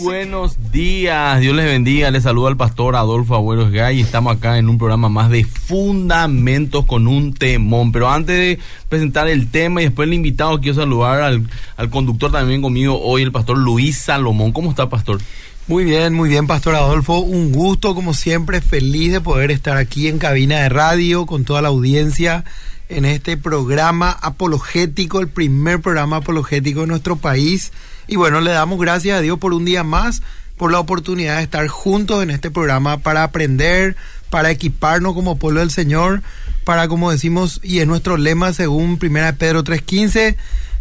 buenos días, Dios les bendiga, les saluda al pastor Adolfo Agüeros Gay estamos acá en un programa más de fundamentos con un temón. Pero antes de presentar el tema y después el invitado, quiero saludar al, al conductor también conmigo hoy, el pastor Luis Salomón. ¿Cómo está, pastor? Muy bien, muy bien, Pastor Adolfo. Un gusto, como siempre, feliz de poder estar aquí en cabina de radio con toda la audiencia en este programa apologético, el primer programa apologético de nuestro país. Y bueno, le damos gracias a Dios por un día más, por la oportunidad de estar juntos en este programa para aprender, para equiparnos como pueblo del Señor, para, como decimos, y es nuestro lema según 1 Pedro 3.15,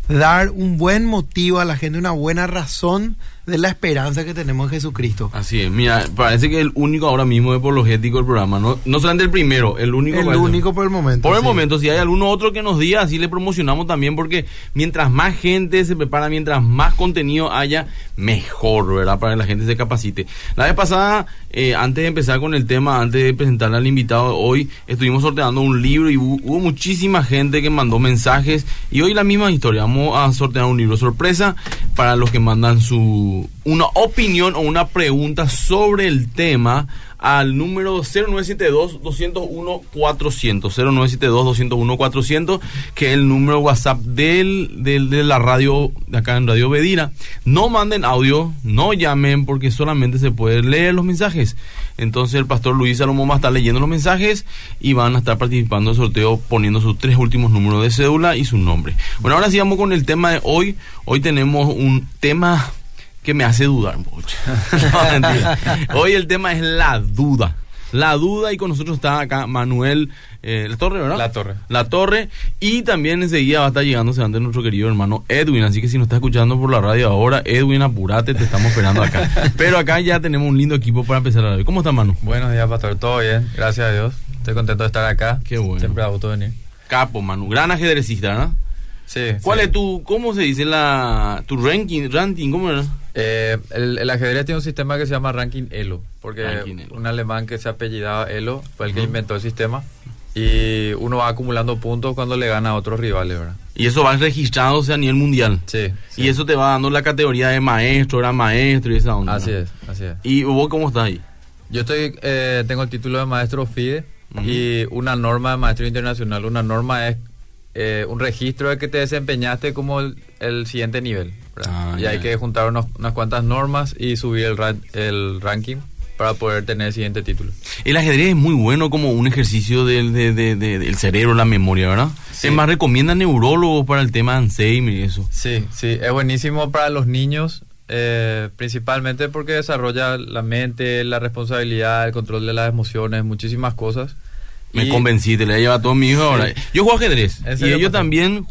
dar un buen motivo a la gente, una buena razón de la esperanza que tenemos en Jesucristo. Así es, mira, parece que el único ahora mismo apologético del programa, no, no solamente el primero, el único. El único por el momento. Por el momento, si hay alguno otro que nos diga, así le promocionamos también, porque mientras más gente se prepara, mientras más contenido haya, mejor, ¿verdad? Para que la gente se capacite. La vez pasada, eh, antes de empezar con el tema, antes de presentarle al invitado, hoy estuvimos sorteando un libro y hubo muchísima gente que mandó mensajes y hoy la misma historia. Vamos a sortear un libro sorpresa para los que mandan su una opinión o una pregunta sobre el tema al número 0972-201-400. 0972-201-400, que es el número WhatsApp del, del, de la radio, de acá en Radio Bedina. No manden audio, no llamen, porque solamente se pueden leer los mensajes. Entonces el pastor Luis Salomón va a estar leyendo los mensajes y van a estar participando del sorteo poniendo sus tres últimos números de cédula y su nombre. Bueno, ahora sí vamos con el tema de hoy. Hoy tenemos un tema que me hace dudar mucho. Hoy el tema es la duda. La duda y con nosotros está acá Manuel eh, La Torre, ¿verdad? La Torre. La Torre. Y también enseguida va a estar llegándose ante nuestro querido hermano Edwin. Así que si nos está escuchando por la radio ahora, Edwin, apurate, te estamos esperando acá. Pero acá ya tenemos un lindo equipo para empezar a ver. ¿Cómo está, Manu? Buenos días, pastor. Todo bien. Gracias a Dios. Estoy contento de estar acá. Qué bueno. Siempre a gusto venir. Capo, Manu. Gran ajedrecista, ¿no? Sí. ¿Cuál sí. es tu, cómo se dice la, tu ranking, ranking, cómo era? Eh, el, el, ajedrez tiene un sistema que se llama Ranking Elo, porque Ranking Elo. un alemán que se apellidaba Elo fue el que inventó el sistema y uno va acumulando puntos cuando le gana a otros rivales, ¿verdad? Y eso va registrándose a nivel mundial. Sí. sí. Y eso te va dando la categoría de maestro, era maestro y esa onda. Así ¿no? es, así es. ¿Y vos cómo estás ahí? Yo estoy, eh, tengo el título de maestro FIDE y una norma de maestro internacional. Una norma es eh, un registro de que te desempeñaste como el, el siguiente nivel. Ah, y hay que juntar unos- unas cuantas normas y subir el, el ranking para poder tener el siguiente título. El ajedrez es muy bueno como un ejercicio del, de- de- de- del cerebro, la memoria, ¿verdad? Sí. Es más, recomienda neurólogos para el tema de Alzheimer y eso. Sí, sí, es buenísimo para los niños, eh, principalmente porque desarrolla la mente, la responsabilidad, el control de las emociones, muchísimas cosas. Me Y- convencí, te le lleva a todos mis hijos ahora. Yo juego ajedrez. ¿En Y ellos también,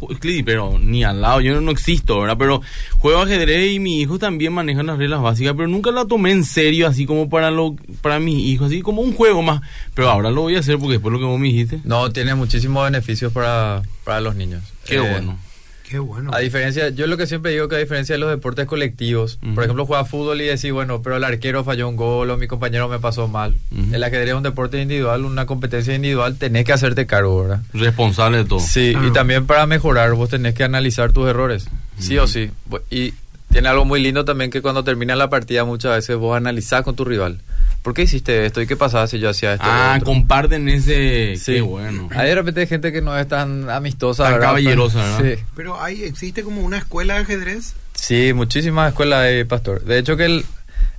pero ni al lado, yo no existo, ¿verdad? Pero juego ajedrez y mis hijos también manejan las reglas básicas, pero nunca la tomé en serio, así como para lo, para mis hijos, así como un juego más. Pero ahora lo voy a hacer porque después lo que vos me dijiste. No, tiene muchísimos beneficios para, para los niños. Qué Eh, bueno. Qué bueno. A diferencia, yo lo que siempre digo que a diferencia de los deportes colectivos, por ejemplo, juega fútbol y decir, bueno, pero el arquero falló un gol o mi compañero me pasó mal. Ujú. El ajedrez es un deporte individual, una competencia individual, tenés que hacerte cargo, ¿verdad? Responsable de todo. Sí, Claro. y también para mejorar vos tenés que analizar tus errores, sí o sí. Y tiene algo muy lindo también que cuando termina la partida muchas veces vos analizás con tu rival. ¿Por qué hiciste esto? ¿Y qué pasaba si yo hacía esto? Ah, comparten ese. Sí. Qué bueno. Hay de repente gente que no es tan amistosa, Tan ¿verdad? caballerosa, Pero- ¿verdad? Sí. Pero hay, existe como una escuela de ajedrez. Sí, muchísimas escuelas de pastor. De hecho que el,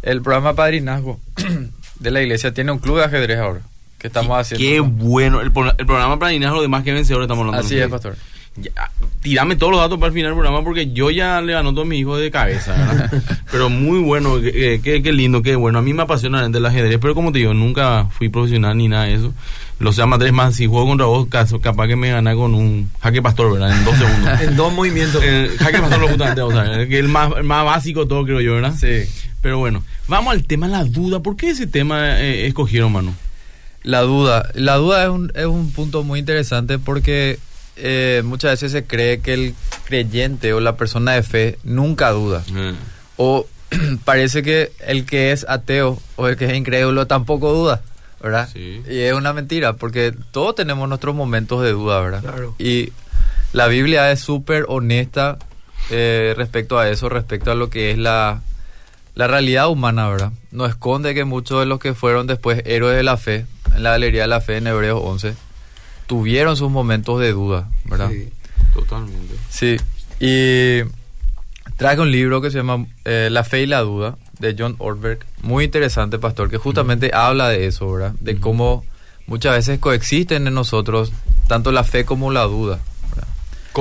el programa Padrinazgo de la iglesia tiene un club de ajedrez ahora. Que estamos haciendo. Qué bueno. El, pro- el programa para dinero, lo demás que vencedor estamos hablando. Así es, pastor. Ya, tirame todos los datos para el final del programa porque yo ya le anoto a mi hijo de cabeza, ¿verdad? pero muy bueno, qué, qué- qué lindo, qué bueno. A mí me apasiona el ajedrez, pero como te digo, nunca fui profesional ni nada de eso. Lo sea más tres más, si juego contra vos, caso- capaz que me gana con un jaque pastor, ¿verdad? En dos segundos. En dos movimientos. El jaque pastor lo justamente, o sea, el que es el más, el más básico de todo, creo yo, ¿verdad? Sí. Pero bueno, vamos al tema la duda. ¿Por qué ese tema eh, escogieron, mano? La duda. La duda es un, es un punto muy interesante porque eh, muchas veces se cree que el creyente o la persona de fe nunca duda. O parece que el que es ateo o el que es incrédulo tampoco duda, ¿verdad? Sí. Y es una mentira, porque todos tenemos nuestros momentos de duda, ¿verdad? Claro. Y la Biblia es súper honesta eh, respecto a eso, respecto a lo que es la, la realidad humana, ¿verdad? No esconde que muchos de los que fueron después héroes de la fe, en la galería de la fe en Hebreos 11, tuvieron sus momentos de duda, ¿verdad? Sí, totalmente. Sí, y traje un libro que se llama eh, La fe y la duda, de John Ortberg, muy interesante, pastor, que justamente habla de eso, ¿verdad? De cómo muchas veces coexisten en nosotros tanto la fe como la duda.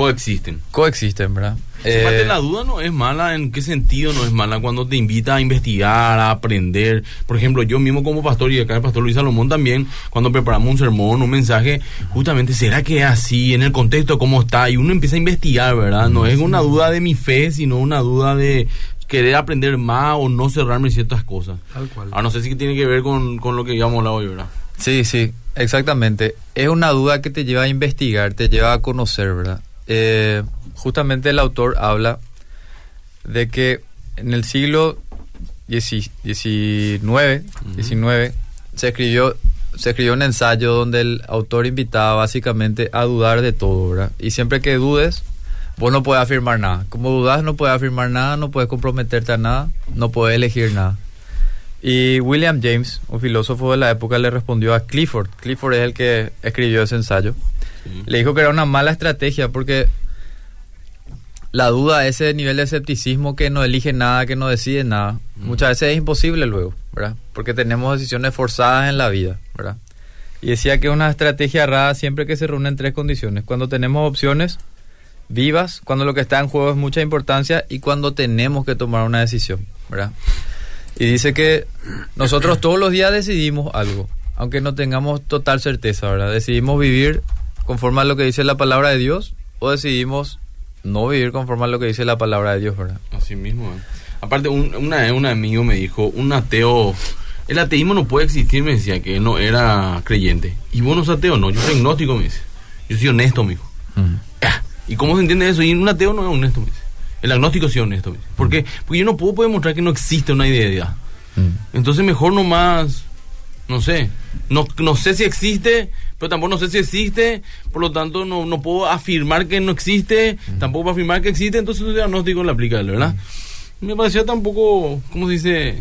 Coexisten. Coexisten, ¿verdad? Aparte, Eh, la duda no es mala, ¿en qué sentido no es mala? Cuando te invita a investigar, a aprender. Por ejemplo, yo mismo como pastor, y acá el pastor Luis Salomón también, cuando preparamos un sermón, un mensaje, justamente, ¿será que es así? En el contexto, ¿cómo está? Y uno empieza a investigar, ¿verdad? No es una duda de mi fe, sino una duda de querer aprender más o no cerrarme ciertas cosas. Tal cual. Ahora, no sé si tiene que ver con, con lo que íbamos a hablar hoy, ¿verdad? Sí, sí, exactamente. Es una duda que te lleva a investigar, te lleva a conocer, ¿verdad? Eh, justamente el autor habla de que en el siglo XIX, 19, se escribió se escribió un ensayo donde el autor invitaba básicamente a dudar de todo, ¿verdad? Y siempre que dudes, vos no puedes afirmar nada. Como dudas, no puedes afirmar nada, no puedes comprometerte a nada, no puedes elegir nada. Y William James, un filósofo de la época, le respondió a Clifford. Clifford es el que escribió ese ensayo. Le dijo que era una mala estrategia porque la duda, ese nivel de escepticismo que no elige nada, que no decide nada, muchas veces es imposible luego, ¿verdad? Porque tenemos decisiones forzadas en la vida, ¿verdad? Y decía que una estrategia errada siempre que se reúnen tres condiciones. Cuando tenemos opciones vivas, cuando lo que está en juego es mucha importancia y cuando tenemos que tomar una decisión, ¿verdad? Y dice que nosotros todos los días decidimos algo, aunque no tengamos total certeza, ¿verdad? Decidimos vivir conforme a lo que dice la palabra de Dios o decidimos no vivir conforme a lo que dice la palabra de Dios, ¿verdad? Así mismo. eh. Aparte, un, una vez un amigo me dijo, un ateo, el ateísmo no puede existir, me decía que él no era creyente. Y vos no sos ateo, no, yo soy agnóstico, me dice. Yo soy honesto, me dijo. Ah, ¿Y cómo se entiende eso? Y un ateo no es honesto, me dice. El agnóstico sí es honesto, me dice. ¿Por qué? Porque yo no puedo demostrar que no existe una idea. Entonces mejor nomás, no sé, no, no sé si existe, pero tampoco no sé si existe, por lo tanto no, no puedo afirmar que no existe, tampoco puedo afirmar que existe, entonces el diagnóstico la aplica, ¿verdad? Me pareció tampoco, ¿cómo se dice?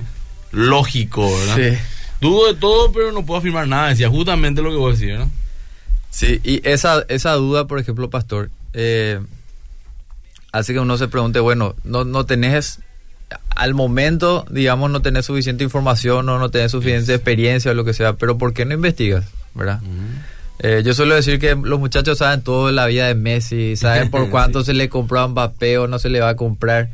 Lógico, ¿verdad? Sí. Dudo de todo, pero no puedo afirmar nada, decía justamente lo que voy a decir, ¿no? Sí, y esa, esa duda, por ejemplo, pastor, eh, hace que uno se pregunte, bueno, no, no tenés, al momento, digamos, no tenés suficiente información o no tenés suficiente experiencia o lo que sea, pero ¿por qué no investigas? ¿Verdad? Eh, yo suelo decir que los muchachos saben todo de la vida de Messi, saben por cuánto se le compró a Mbappé o no se le va a comprar.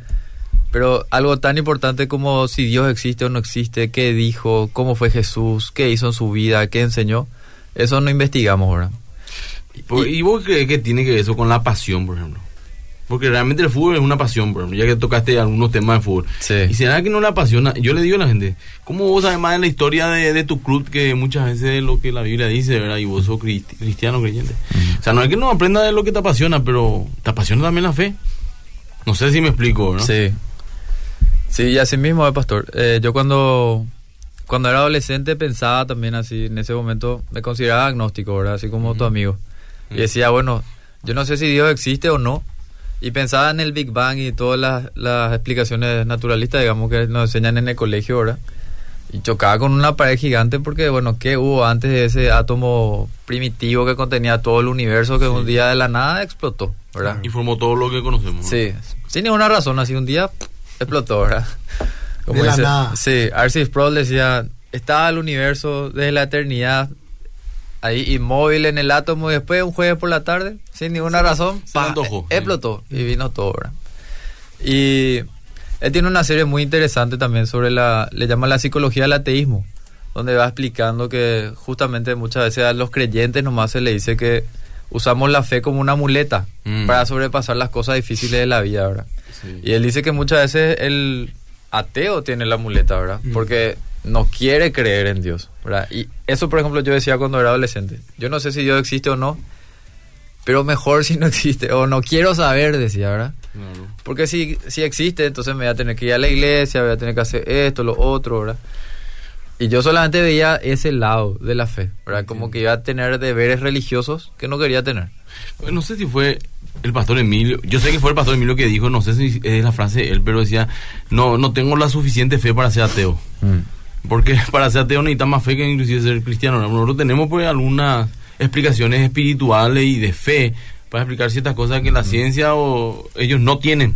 Pero algo tan importante como si Dios existe o no existe, qué dijo, cómo fue Jesús, qué hizo en su vida, qué enseñó, eso no investigamos, ¿verdad? ¿Y, y vos crees que tiene que ver eso con la pasión, por ejemplo? Porque realmente el fútbol es una pasión, ejemplo, ya que tocaste algunos temas de fútbol. Sí. ¿Y será que no le apasiona? Yo le digo a la gente, ¿cómo vos sabes más de la historia de, de tu club que muchas veces es lo que la Biblia dice, ¿verdad? Y vos sos cristi- cristiano, creyente. O sea, no es que no aprenda de lo que te apasiona, pero te apasiona también la fe. No sé si me explico, ¿no? Sí. Sí, y así mismo, eh, pastor. Eh, yo cuando, cuando era adolescente pensaba también así, en ese momento me consideraba agnóstico, ¿verdad? Así como tu amigo. Y decía, bueno, yo no sé si Dios existe o no. Y pensaba en el Big Bang y todas las, las explicaciones naturalistas, digamos, que nos enseñan en el colegio, ¿verdad? Y chocaba con una pared gigante porque, bueno, ¿qué hubo antes de ese átomo primitivo que contenía todo el universo que un día de la nada explotó, ¿verdad? Y formó todo lo que conocemos. ¿no? Sí, sin ninguna razón, así un día explotó, ¿verdad? De la nada. Sí, Arcis Sproul decía, estaba el universo desde la eternidad ahí inmóvil en el átomo y después un jueves por la tarde, sin ninguna razón, se ¡pa! le antojó. explotó y vino todo, ¿verdad? Y él tiene una serie muy interesante también sobre la, le llama la psicología del ateísmo, donde va explicando que justamente muchas veces a los creyentes nomás se le dice que usamos la fe como una muleta Mm. para sobrepasar las cosas difíciles de la vida, ¿verdad? Sí. Y él dice que muchas veces el ateo tiene la muleta, ¿verdad? Porque no quiere creer en Dios, ¿verdad? Y eso, por ejemplo, yo decía cuando era adolescente. Yo no sé si Dios existe o no, pero mejor si no existe, o no quiero saber, decía, ¿verdad? Claro. Porque si, si existe, entonces me voy a tener que ir a la iglesia, voy a tener que hacer esto, lo otro, ¿verdad? Y yo solamente veía ese lado de la fe, ¿verdad? Como que iba a tener deberes religiosos que no quería tener. No sé si fue el pastor Emilio, yo sé que fue el pastor Emilio que dijo, no sé si es la frase de él, pero decía, no, no tengo la suficiente fe para ser ateo. Mm. Porque para ser ateo necesita más fe que inclusive ser cristiano. Nosotros tenemos pues algunas explicaciones espirituales y de fe para explicar ciertas cosas que la ciencia o ellos no tienen.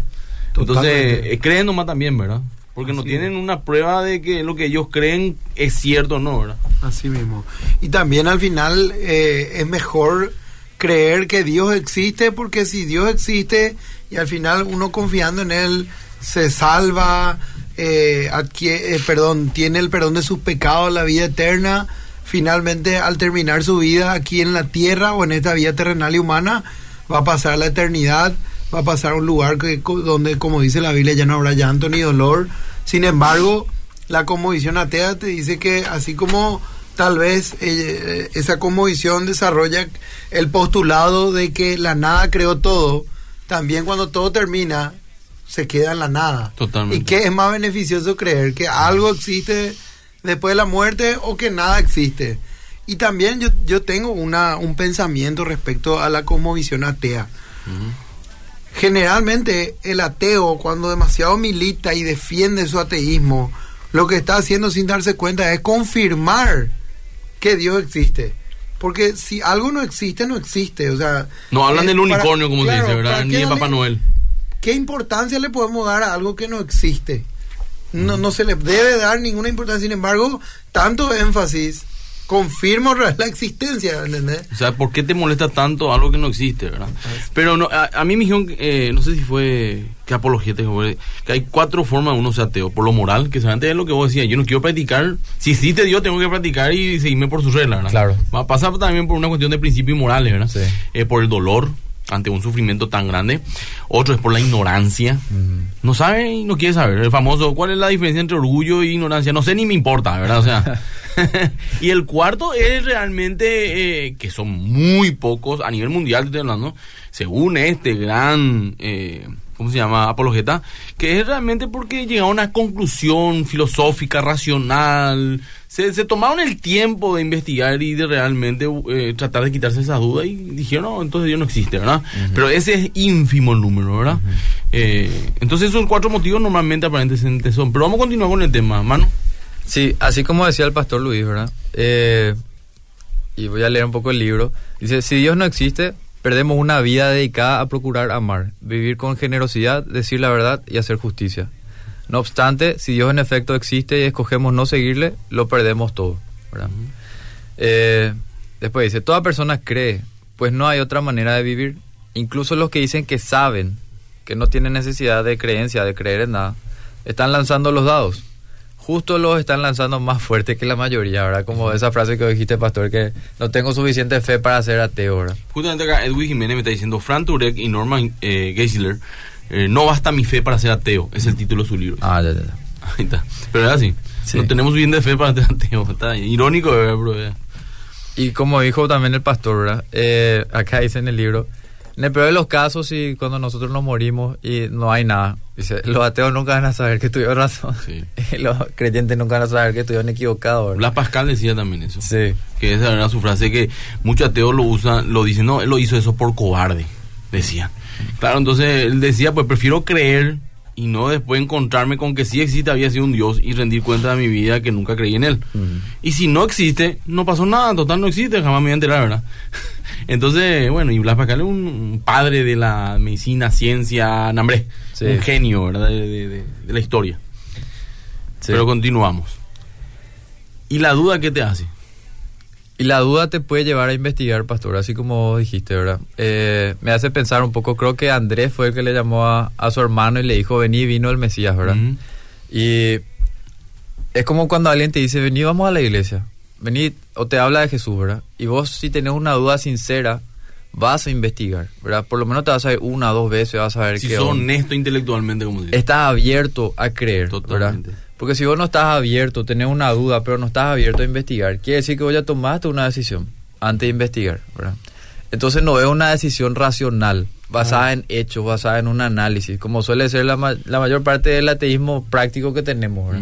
Entonces, Totalmente. eh, creen nomás también, ¿verdad? Porque no tienen una prueba de que lo que ellos creen es cierto o no, ¿verdad? Así mismo. Y también al final eh, es mejor creer que Dios existe porque si Dios existe y al final uno confiando en Él se salva, eh, adquie- eh, perdón, tiene el perdón de sus pecados, la vida eterna, finalmente al terminar su vida aquí en la tierra o en esta vida terrenal y humana, va a pasar la eternidad, va a pasar a un lugar donde, como dice la Biblia, ya no habrá llanto ni dolor. Sin embargo, la conmovisión atea te dice que así como tal vez eh, esa conmovisión desarrolla el postulado de que la nada creó todo, también cuando todo termina se queda en la nada. Totalmente. ¿Y qué es más beneficioso creer? ¿Que algo existe después de la muerte o que nada existe? Y también yo, yo tengo una, un pensamiento respecto a la cosmovisión atea. Generalmente el ateo cuando demasiado milita y defiende su ateísmo, lo que está haciendo sin darse cuenta es confirmar que Dios existe. Porque si algo no existe, no existe. O sea, No hablan eh, del para- unicornio, como claro, se dice, ¿para ¿verdad? Ni de Papá Noel. ¿Qué importancia le podemos dar a algo que no existe? No, no se le debe dar ninguna importancia. Sin embargo, tanto énfasis confirma la existencia, ¿entendés? O sea, ¿por qué te molesta tanto algo que no existe, verdad? Pero no, a, a mí me dijeron, eh, no sé si fue que apologeta, que hay cuatro formas de uno ser ateo. Por lo moral, que antes es lo que vos decías, yo no quiero practicar. Si existe Dios, tengo que practicar y seguirme por sus reglas, ¿verdad? Claro. Va a pasar también por una cuestión de principios y morales, ¿verdad? Sí. Eh, por el dolor ante un sufrimiento tan grande. Otro es por la ignorancia. No sabe y no quiere saber. El famoso, ¿cuál es la diferencia entre orgullo e ignorancia? No sé ni me importa, ¿verdad? O sea. y el cuarto es realmente, eh, que son muy pocos a nivel mundial, te estoy hablando, según este gran, eh, ¿cómo se llama? Apologeta, que es realmente porque llegaron a una conclusión filosófica, racional. Se, se tomaron el tiempo de investigar y de realmente eh, tratar de quitarse esas dudas y dijeron, no, entonces Dios no existe, ¿verdad? Pero ese es ínfimo el número, ¿verdad? Eh, entonces esos cuatro motivos normalmente aparentemente son. Pero vamos a continuar con el tema, mano. Sí, así como decía el pastor Luis, ¿verdad? Eh, y voy a leer un poco el libro. Dice, si Dios no existe, perdemos una vida dedicada a procurar amar, vivir con generosidad, decir la verdad y hacer justicia. No obstante, si Dios en efecto existe y escogemos no seguirle, lo perdemos todo, ¿verdad? Eh, después dice, toda persona cree, pues no hay otra manera de vivir. Incluso los que dicen que saben, que no tienen necesidad de creencia, de creer en nada, están lanzando los dados. Justo los están lanzando más fuerte que la mayoría, ¿verdad? Como esa frase que dijiste, pastor, que no tengo suficiente fe para ser ateo, ¿verdad? Justamente acá Edwin Jiménez me está diciendo, Fran Turek y Norman eh, Geisler, eh, no basta mi fe para ser ateo, es el título de su libro. Ah, ya, ya, ya. Ahí está. Pero es así, Sí. no tenemos suficiente fe para ser ateo. Está irónico, ¿verdad, bro? Y como dijo también el pastor, ¿verdad? Eh, acá dice en el libro, en el peor de los casos, y cuando nosotros nos morimos y no hay nada, dice, los ateos nunca van a saber que tuvieron razón. Sí. Y los creyentes nunca van a saber que estuvieron equivocados. Blas Pascal decía también eso. Sí. Que esa era su frase que muchos ateos lo usan, lo dicen, no, él lo hizo eso por cobarde, decía. Claro, entonces él decía, pues prefiero creer y no después encontrarme con que sí existe, había sido un Dios y rendir cuenta de mi vida que nunca creí en él. Y si no existe, no pasó nada, total no existe, jamás me voy a enterar, ¿verdad? Entonces, bueno, y Blas Pascal es un, padre de la medicina, ciencia, nambre, Sí. un genio, ¿verdad? De, de- de- de la historia. Sí. Pero continuamos. ¿Y la duda qué te hace? Y la duda te puede llevar a investigar, pastor, así como vos dijiste, ¿verdad? Eh, me hace pensar un poco, creo que Andrés fue el que le llamó a, a su hermano y le dijo, vení, vino el Mesías, ¿verdad? Y es como cuando alguien te dice, vení, vamos a la iglesia, vení, o te habla de Jesús, ¿verdad? Y vos si tenés una duda sincera, vas a investigar, ¿verdad? Por lo menos te vas a ir una o dos veces, vas a ver Si qué sos onda. honesto intelectualmente, como se dice. Estás abierto a creer, Totalmente. ¿verdad? Porque si vos no estás abierto, tenés una duda, pero no estás abierto a investigar, quiere decir que vos ya tomaste una decisión antes de investigar, ¿verdad? Entonces no es una decisión racional, basada en hechos, basada en un análisis, como suele ser la, ma- la mayor parte del ateísmo práctico que tenemos.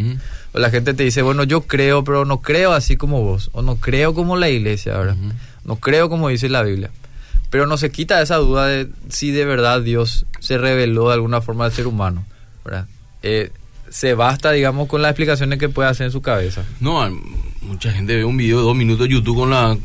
O la gente te dice, bueno, yo creo, pero no creo así como vos, o no creo como la iglesia, ¿verdad? No creo como dice la Biblia. Pero no se quita esa duda de si de verdad Dios se reveló de alguna forma al ser humano, ¿verdad? Eh, se basta, digamos, con las explicaciones que puede hacer en su cabeza. No, mucha gente ve un video de dos minutos de YouTube con la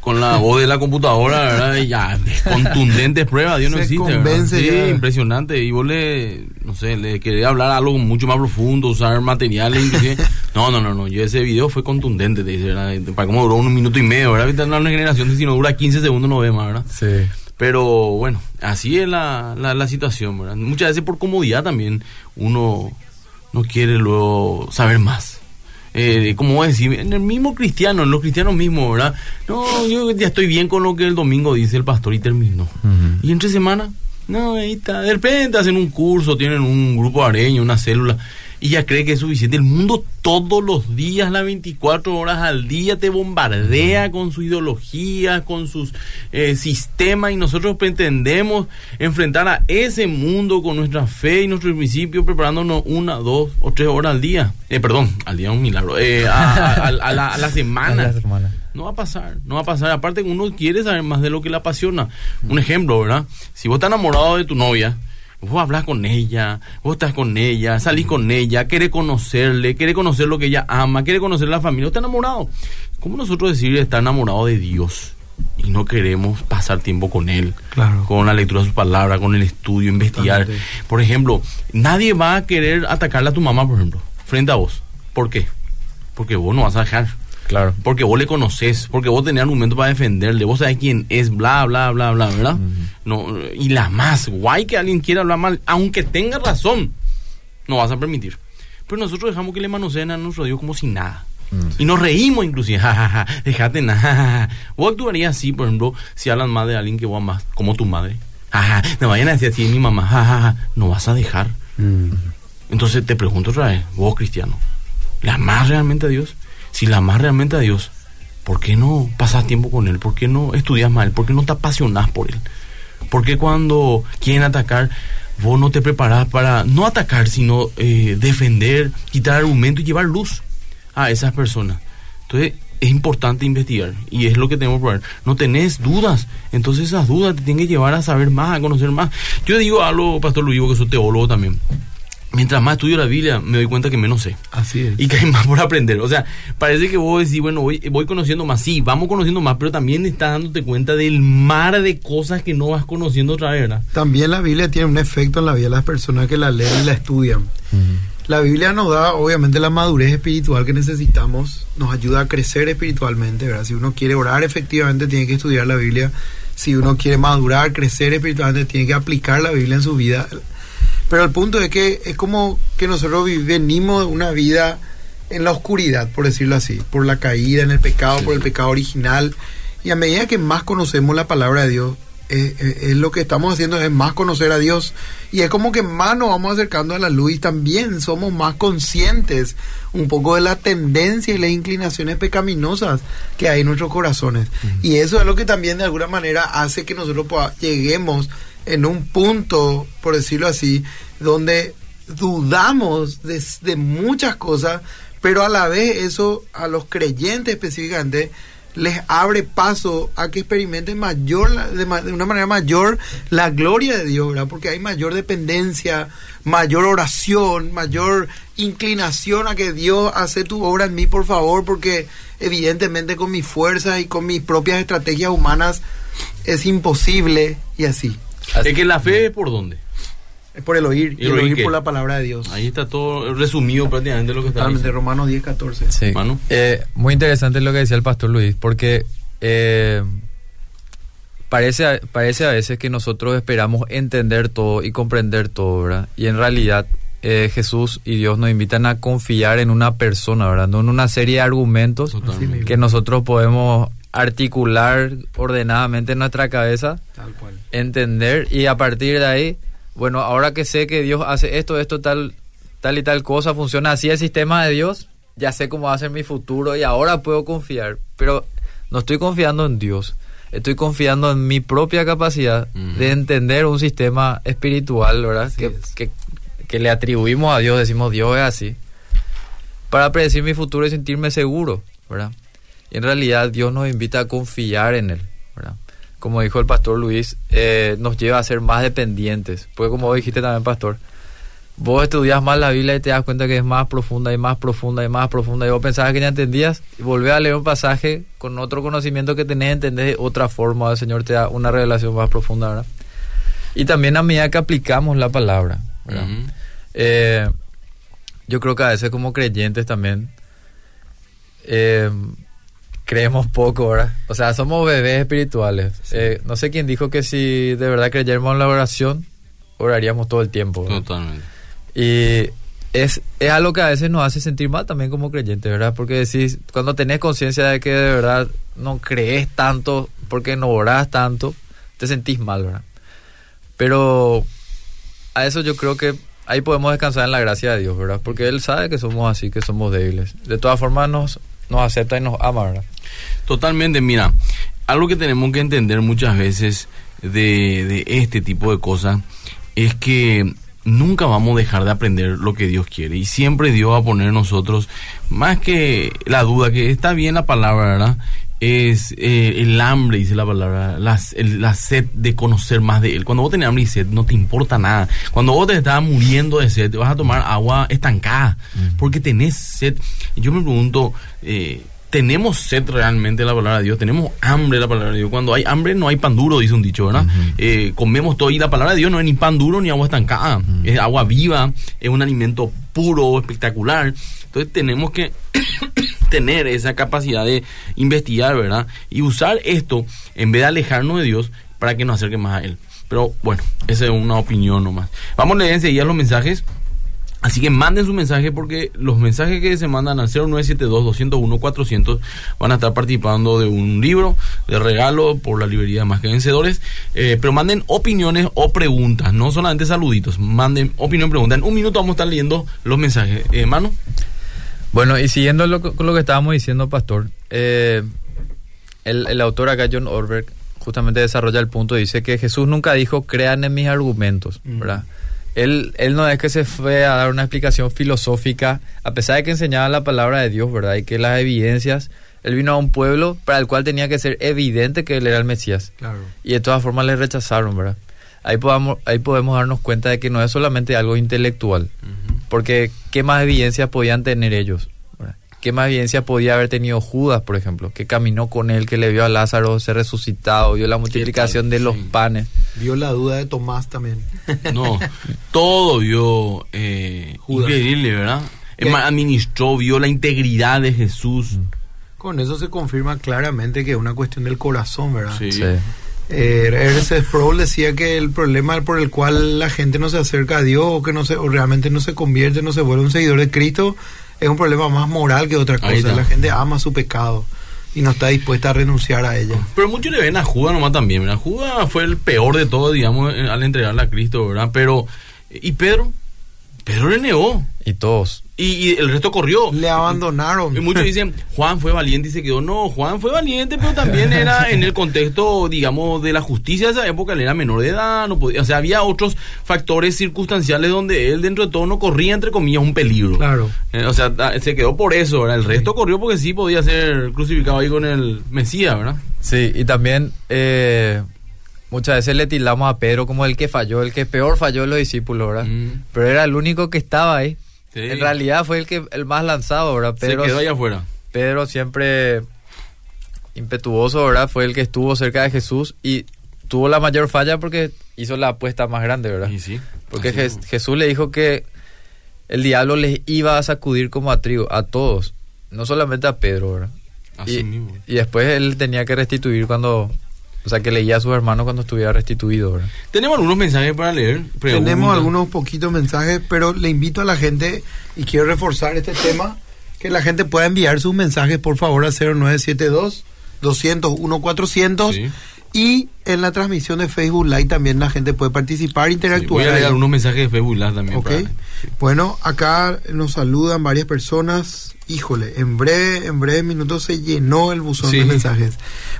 con la voz de la computadora, ¿verdad? Y ya, contundentes pruebas, Dios no existe, ¿verdad? convence Sí, ya. impresionante. Y vos le, no sé, le querés hablar algo mucho más profundo, usar materiales, inclusive. No, no, no, no. Yo ese video fue contundente, te dice, ¿verdad? Para cómo duró un minuto y medio, ¿verdad? Ahorita una generación, si no dura 15 segundos no ve más, ¿verdad? Sí. Pero bueno, así es la, la, la situación, ¿verdad? Muchas veces por comodidad también uno no quiere luego saber más. Eh, decís, en el mismo cristiano, en los cristianos mismos, ¿verdad? No, yo ya estoy bien con lo que el domingo dice el pastor y terminó. Y entre semana, no, ahí está. De repente hacen un curso, tienen un grupo areño, una célula, y ya cree que es suficiente. El mundo todos los días, las 24 horas al día, te bombardea con su ideología, con sus eh, sistemas, y nosotros pretendemos enfrentar a ese mundo con nuestra fe y nuestros principios, preparándonos una, dos o tres horas al día. Eh, perdón, al día es un milagro. Eh, a, a- a- a la, a la semana. No va a pasar, no va a pasar. Aparte uno quiere saber más de lo que le apasiona. Un ejemplo, ¿verdad? Si vos estás enamorado de tu novia, vos hablas con ella, vos estás con ella, salís con ella, querés conocerle, querés conocer lo que ella ama, querés conocer la familia, vos estás enamorado. ¿Cómo nosotros decir estar enamorado de Dios y no queremos pasar tiempo con Él? Claro. Con la lectura de sus palabras, con el estudio, investigar. Totalmente. Por ejemplo, nadie va a querer atacarle a tu mamá, por ejemplo, frente a vos. ¿Por qué? Porque vos no vas a dejar. Claro. Porque vos le conocés, porque vos tenés argumentos para defenderle, vos sabés quién es, bla, bla, bla, bla, ¿verdad? no, y la más, guay que alguien quiera hablar mal, aunque tenga razón, no vas a permitir. Pero nosotros dejamos que le manoseen a nuestro Dios como si nada. Y nos reímos inclusive, jajaja, dejate nada. Vos actuarías así, por ejemplo, si hablan más de alguien que vos amas, como tu madre. Jaja, no vayan a decir así de mi mamá, jajaja, no vas a dejar. Entonces te pregunto otra vez, vos cristiano, ¿la amás realmente a Dios? Si la amás realmente a Dios, ¿por qué no pasas tiempo con Él? ¿Por qué no estudias mal? ¿Por qué no te apasionás por Él? ¿Por qué cuando quieren atacar, vos no te preparás para no atacar, sino eh, defender, quitar argumento y llevar luz a esas personas? Entonces es importante investigar y es lo que tenemos que probar. No tenés dudas, entonces esas dudas te tienen que llevar a saber más, a conocer más. Yo digo algo, Pastor Luis, que soy teólogo también. Mientras más estudio la Biblia, me doy cuenta que menos sé. Así es. Y que hay más por aprender. O sea, parece que vos decís, bueno, voy, voy conociendo más. Sí, vamos conociendo más, pero también estás dándote cuenta del mar de cosas que no vas conociendo otra vez, ¿verdad? También la Biblia tiene un efecto en la vida de las personas que la leen y la estudian. La Biblia nos da, obviamente, la madurez espiritual que necesitamos, nos ayuda a crecer espiritualmente, ¿verdad? Si uno quiere orar, efectivamente, tiene que estudiar la Biblia. Si uno quiere madurar, crecer espiritualmente, tiene que aplicar la Biblia en su vida. Pero el punto es que es como que nosotros venimos una vida en la oscuridad, por decirlo así, por la caída en el pecado, Sí. por el pecado original. Y a medida que más conocemos la palabra de Dios, eh, eh, es lo que estamos haciendo es más conocer a Dios. Y es como que más nos vamos acercando a la luz y también somos más conscientes un poco de la tendencia y las inclinaciones pecaminosas que hay en nuestros corazones. Y eso es lo que también de alguna manera hace que nosotros lleguemos en un punto, por decirlo así, donde dudamos de, muchas cosas, pero a la vez eso a los creyentes específicamente les abre paso a que experimenten mayor, de, de una manera mayor la gloria de Dios, ¿verdad? Porque hay mayor dependencia, mayor oración, mayor inclinación a que Dios hace tu obra en mí, por favor, porque evidentemente con mis fuerzas y con mis propias estrategias humanas es imposible y así. Es que la fe es por dónde. Es por el oír, ¿Y y el oír qué? por la palabra de Dios. Ahí está todo resumido prácticamente lo que está Totalmente. Romanos 10, 14. Sí. Manu. Eh, muy interesante lo que decía el pastor Luis, porque eh, parece, a- parece a veces que nosotros esperamos entender todo y comprender todo, ¿verdad? Y en realidad eh, Jesús y Dios nos invitan a confiar en una persona, ¿verdad? No en una serie de argumentos Totalmente. que nosotros podemos articular ordenadamente en nuestra cabeza Tal cual. entender y a partir de ahí, bueno, ahora que sé que Dios hace esto, esto, tal, tal y tal cosa, funciona así el sistema de Dios, ya sé cómo va a ser mi futuro y ahora puedo confiar, pero no estoy confiando en Dios, estoy confiando en mi propia capacidad de entender un sistema espiritual, ¿verdad? Que, es. que, que le atribuimos a Dios, decimos Dios es así, para predecir mi futuro y sentirme seguro, ¿verdad? Y en realidad Dios nos invita a confiar en Él, ¿verdad? como dijo el pastor Luis, eh, nos lleva a ser más dependientes. Porque como dijiste también, pastor, vos estudias más la Biblia y te das cuenta que es más profunda y más profunda y más profunda y vos pensabas que ya entendías y volvés a leer un pasaje con otro conocimiento que tenés, entendés de otra forma, el Señor te da una revelación más profunda, ¿verdad? Y también a medida que aplicamos la palabra, ¿verdad? Ujú. Eh, yo creo que a veces como creyentes también eh, creemos poco, ¿verdad? O sea, somos bebés espirituales. Eh, no sé quién dijo que si de verdad creyéramos en la oración, oraríamos todo el tiempo. ¿verdad? Totalmente. Y es, es algo que a veces nos hace sentir mal también como creyentes, ¿verdad? Porque decís, cuando tenés conciencia de que de verdad no crees tanto, porque no orás tanto, te sentís mal, ¿verdad? Pero a eso yo creo que ahí podemos descansar en la gracia de Dios, ¿verdad? Porque Él sabe que somos así, que somos débiles. De todas formas nos, nos acepta y nos ama, ¿verdad? Totalmente, mira, algo que tenemos que entender muchas veces de, de este tipo de cosas es que nunca vamos a dejar de aprender lo que Dios quiere y siempre Dios va a poner en nosotros más que la duda, que está bien la palabra, ¿verdad? Es eh, el hambre, dice la palabra, la, el- la sed de conocer más de Él. Cuando vos tenés hambre y sed, no te importa nada. Cuando vos te estás muriendo de sed, te vas a tomar agua estancada, porque tenés sed. Yo me pregunto, eh, ¿tenemos sed realmente de la palabra de Dios? ¿Tenemos hambre de la palabra de Dios? Cuando hay hambre no hay pan duro, dice un dicho, ¿verdad? Eh, comemos todo y la palabra de Dios no es ni pan duro ni agua estancada, es agua viva, es un alimento puro, espectacular. Entonces tenemos que tener esa capacidad de investigar, ¿verdad? Y usar esto en vez de alejarnos de Dios para que nos acerque más a Él. Pero bueno, esa es una opinión nomás. Vamos a leer enseguida los mensajes. Así que manden su mensaje porque los mensajes que se mandan al 0972-201-400 van a estar participando de un libro de regalo por la librería Más que Vencedores. Eh, pero manden opiniones o preguntas, no solamente saluditos. Manden opinión, pregunta. En un minuto vamos a estar leyendo los mensajes. Eh, Hermano. Bueno, y siguiendo lo, que- con lo que estábamos diciendo, Pastor, eh, el, el autor acá, John Orberg, justamente desarrolla el punto, dice que Jesús nunca dijo, crean en mis argumentos, ¿verdad? Él, él no es que se fue a dar una explicación filosófica, a pesar de que enseñaba la palabra de Dios, ¿verdad? Y que las evidencias, él vino a un pueblo para el cual tenía que ser evidente que él era el Mesías. Claro. Y de todas formas le rechazaron, ¿verdad? Ahí podamos, ahí podemos darnos cuenta de que no es solamente algo intelectual, porque ¿qué más evidencia podían tener ellos? ¿Qué más evidencia podía haber tenido Judas, por ejemplo? Que caminó con él, que le vio a Lázaro ser resucitado, vio la multiplicación de los Sí. panes. Vio la duda de Tomás también. No, todo vio eh, Judas. increíble, ¿verdad? Administró, vio la integridad de Jesús. Con eso se confirma claramente que es una cuestión del corazón, ¿verdad? Sí. Sí. Eh, R.C. Sproul decía que el problema por el cual la gente no se acerca a Dios o que no se, o realmente no se convierte, no se vuelve un seguidor de Cristo, es un problema más moral que otra cosa. La gente ama su pecado y no está dispuesta a renunciar a ella. Pero muchos le ven a Judas nomás también, ¿verdad? Judas fue el peor de todo, digamos, al entregarle a Cristo, ¿verdad? Pero, ¿y Pedro? Pedro le negó. Y todos. Y, y el resto corrió. Le abandonaron. Y muchos dicen, Juan fue valiente y se quedó. No, Juan fue valiente, pero también era en el contexto, digamos, de la justicia de esa época, él era menor de edad, no podía, o sea, había otros factores circunstanciales donde él dentro de todo no corría, entre comillas, un peligro. Claro. Eh, o sea, se quedó por eso, ¿verdad? El resto corrió porque sí podía ser crucificado ahí con el Mesías, ¿verdad? Sí, y también eh, muchas veces le tildamos a Pedro como el que falló, el que peor falló de los discípulos, ¿verdad? Mm. Pero era el único que estaba ahí. Sí. En realidad fue el que el más lanzado, ¿verdad? Pedro, se quedó allá afuera. Pedro siempre impetuoso, ¿verdad? Fue el que estuvo cerca de Jesús y tuvo la mayor falla porque hizo la apuesta más grande, ¿verdad? Y sí. Porque. Jesús le dijo que el diablo les iba a sacudir como a trigo, a todos, no solamente a Pedro, ¿verdad? Así y, mismo. y después él tenía que restituir cuando, o sea, que leía a sus hermanos cuando estuviera restituido, ¿verdad? Tenemos algunos mensajes para leer. Tenemos preguntas. algunos poquitos mensajes, pero le invito a la gente, y quiero reforzar este tema, que la gente pueda enviar sus mensajes, por favor, al 0972 201 400 Sí. Y en la transmisión de Facebook Live también la gente puede participar, Sí, interactuar. voy a leer algunos mensajes de Facebook Live también. Ok. para- Bueno, acá nos saludan varias personas. Híjole, en breve, en breve minutos se llenó el buzón Sí. de mensajes.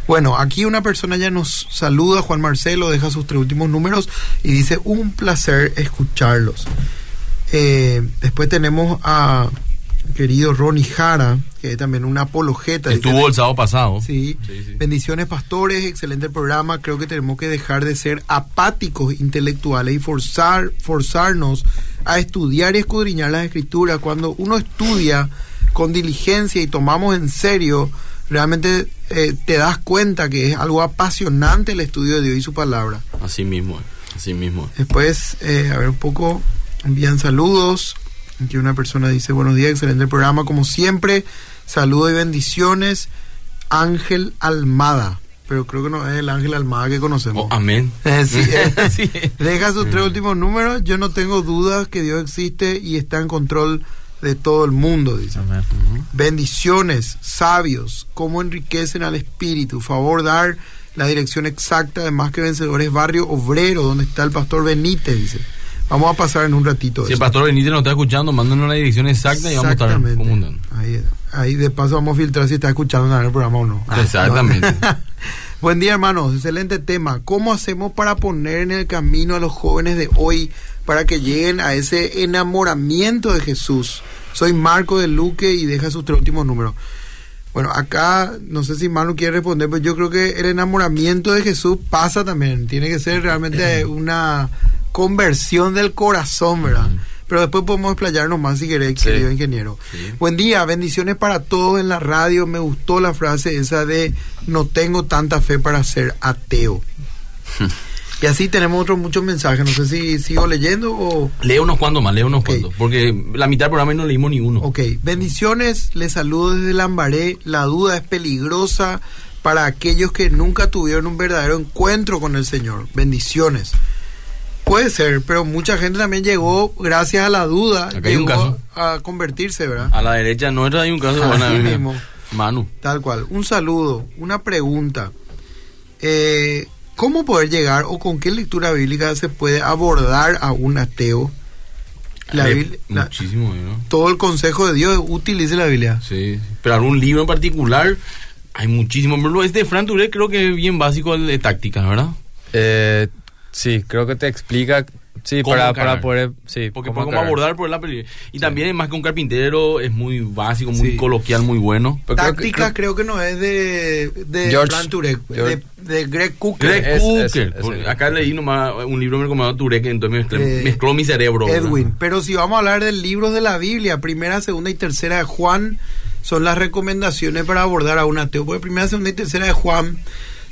Bueno, aquí una persona ya nos saluda, Juan Marcelo, deja sus tres últimos números y dice, un placer escucharlos. Eh, después tenemos a querido Ronnie Jara, que es también una apologeta. Estuvo el sábado pasado. Sí. Sí, sí. Bendiciones, pastores. Excelente programa. Creo que tenemos que dejar de ser apáticos intelectuales y forzar, forzarnos a estudiar y escudriñar las escrituras. Cuando uno estudia con diligencia y tomamos en serio, realmente eh, te das cuenta que es algo apasionante el estudio de Dios y su palabra. Así mismo, así mismo. Después, eh, a ver un poco, envían saludos. Aquí una persona dice, buenos días, excelente programa, como siempre. Saludos y bendiciones. Ángel Almada. Pero creo que no es el Ángel Almada que conocemos. Oh, amén. Sí. Sí. Deja sus Mm. tres últimos números. Yo no tengo dudas que Dios existe y está en control de todo el mundo, dice. Amén. Bendiciones, sabios, cómo enriquecen al espíritu. Favor dar la dirección exacta de Más que Vencedores, barrio obrero, donde está el pastor Benítez, dice. Vamos a pasar en un ratito. Si el pastor Benítez nos está escuchando, mándanos la dirección exacta y vamos a estar comunicando. Ahí, ahí de paso vamos a filtrar si está escuchando en el programa o no. Exactamente. Buen día, hermanos. Excelente tema. ¿Cómo hacemos para poner en el camino a los jóvenes de hoy para que lleguen a ese enamoramiento de Jesús? Soy Marco de Luque y deja sus tres últimos números. Bueno, acá no sé si Manu quiere responder, pero yo creo que el enamoramiento de Jesús pasa también. Tiene que ser realmente una conversión del corazón, ¿verdad? Pero después podemos explayarnos más si querés, Sí. querido ingeniero. Sí. Buen día, bendiciones para todos en la radio. Me gustó la frase esa de no tengo tanta fe para ser ateo. y así tenemos otros muchos mensajes. No sé si sigo leyendo o... Lee unos cuantos más, lee unos Ok. cuantos. Porque la mitad del programa no leímos ni uno. Ok, bendiciones, les saludo desde Lambaré. La duda es peligrosa para aquellos que nunca tuvieron un verdadero encuentro con el Señor. Bendiciones. Puede ser, pero mucha gente también llegó gracias a la duda. Acá hay un llegó caso. a convertirse, ¿verdad? A la derecha nuestra hay un caso Así buena mismo. Manu. Tal cual. Un saludo, una pregunta. Eh, ¿Cómo poder llegar o con qué lectura bíblica se puede abordar a un ateo? La Biblia- la- muchísimo, ¿no? todo el consejo de Dios utilice la Biblia. Sí, pero algún libro en particular hay muchísimo. Ejemplo, este de Fran Touré creo que es bien básico el de tácticas, ¿verdad? Eh, sí, creo que te explica. Sí, ¿Cómo para, para poder. Sí, Porque cómo por cómo encarar. abordar por la película. Y también más que un carpintero es muy básico, muy Sí. coloquial, muy bueno. Pero creo que- Táctica creo, que no es de, de George- Turek, George- de, de Greg Cooker. Greg Es- Cooker. es- es- Porque es- acá leí nomás un libro me recomendó Touré que entonces mezcló, Eh, mezcló mi cerebro. ¿verdad? Edwin. Pero si vamos a hablar de libros de la Biblia, primera, segunda y tercera de Juan son las recomendaciones para abordar a un ateo. Porque primera, segunda y tercera de Juan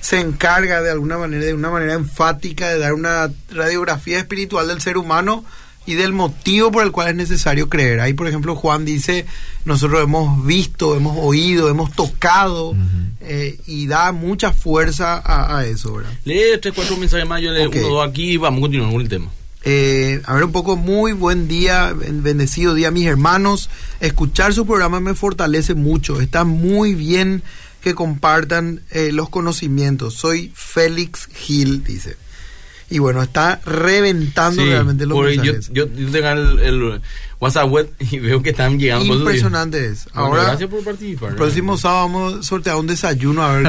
se encarga de alguna manera, de una manera enfática, de dar una radiografía espiritual del ser humano y del motivo por el cual es necesario creer. Ahí, por ejemplo, Juan dice, nosotros hemos visto, hemos oído, hemos tocado, eh, y da mucha fuerza a, a eso, ¿verdad? Lee tres, cuatro mensajes más, yo leo Ok. uno, dos aquí y vamos a continuar con el tema. Eh, a ver un poco, muy buen día, ben- bendecido día mis hermanos. Escuchar su programa me fortalece mucho. Está muy bien que compartan eh, los conocimientos. Soy Félix Gil, dice. Y bueno, está reventando Sí, realmente los porque yo, mensajes. yo, yo tengo el, el WhatsApp web y veo que están llegando. Impresionante es. Bueno, Ahora, gracias por participar. el próximo sábado vamos a sortear un desayuno a ver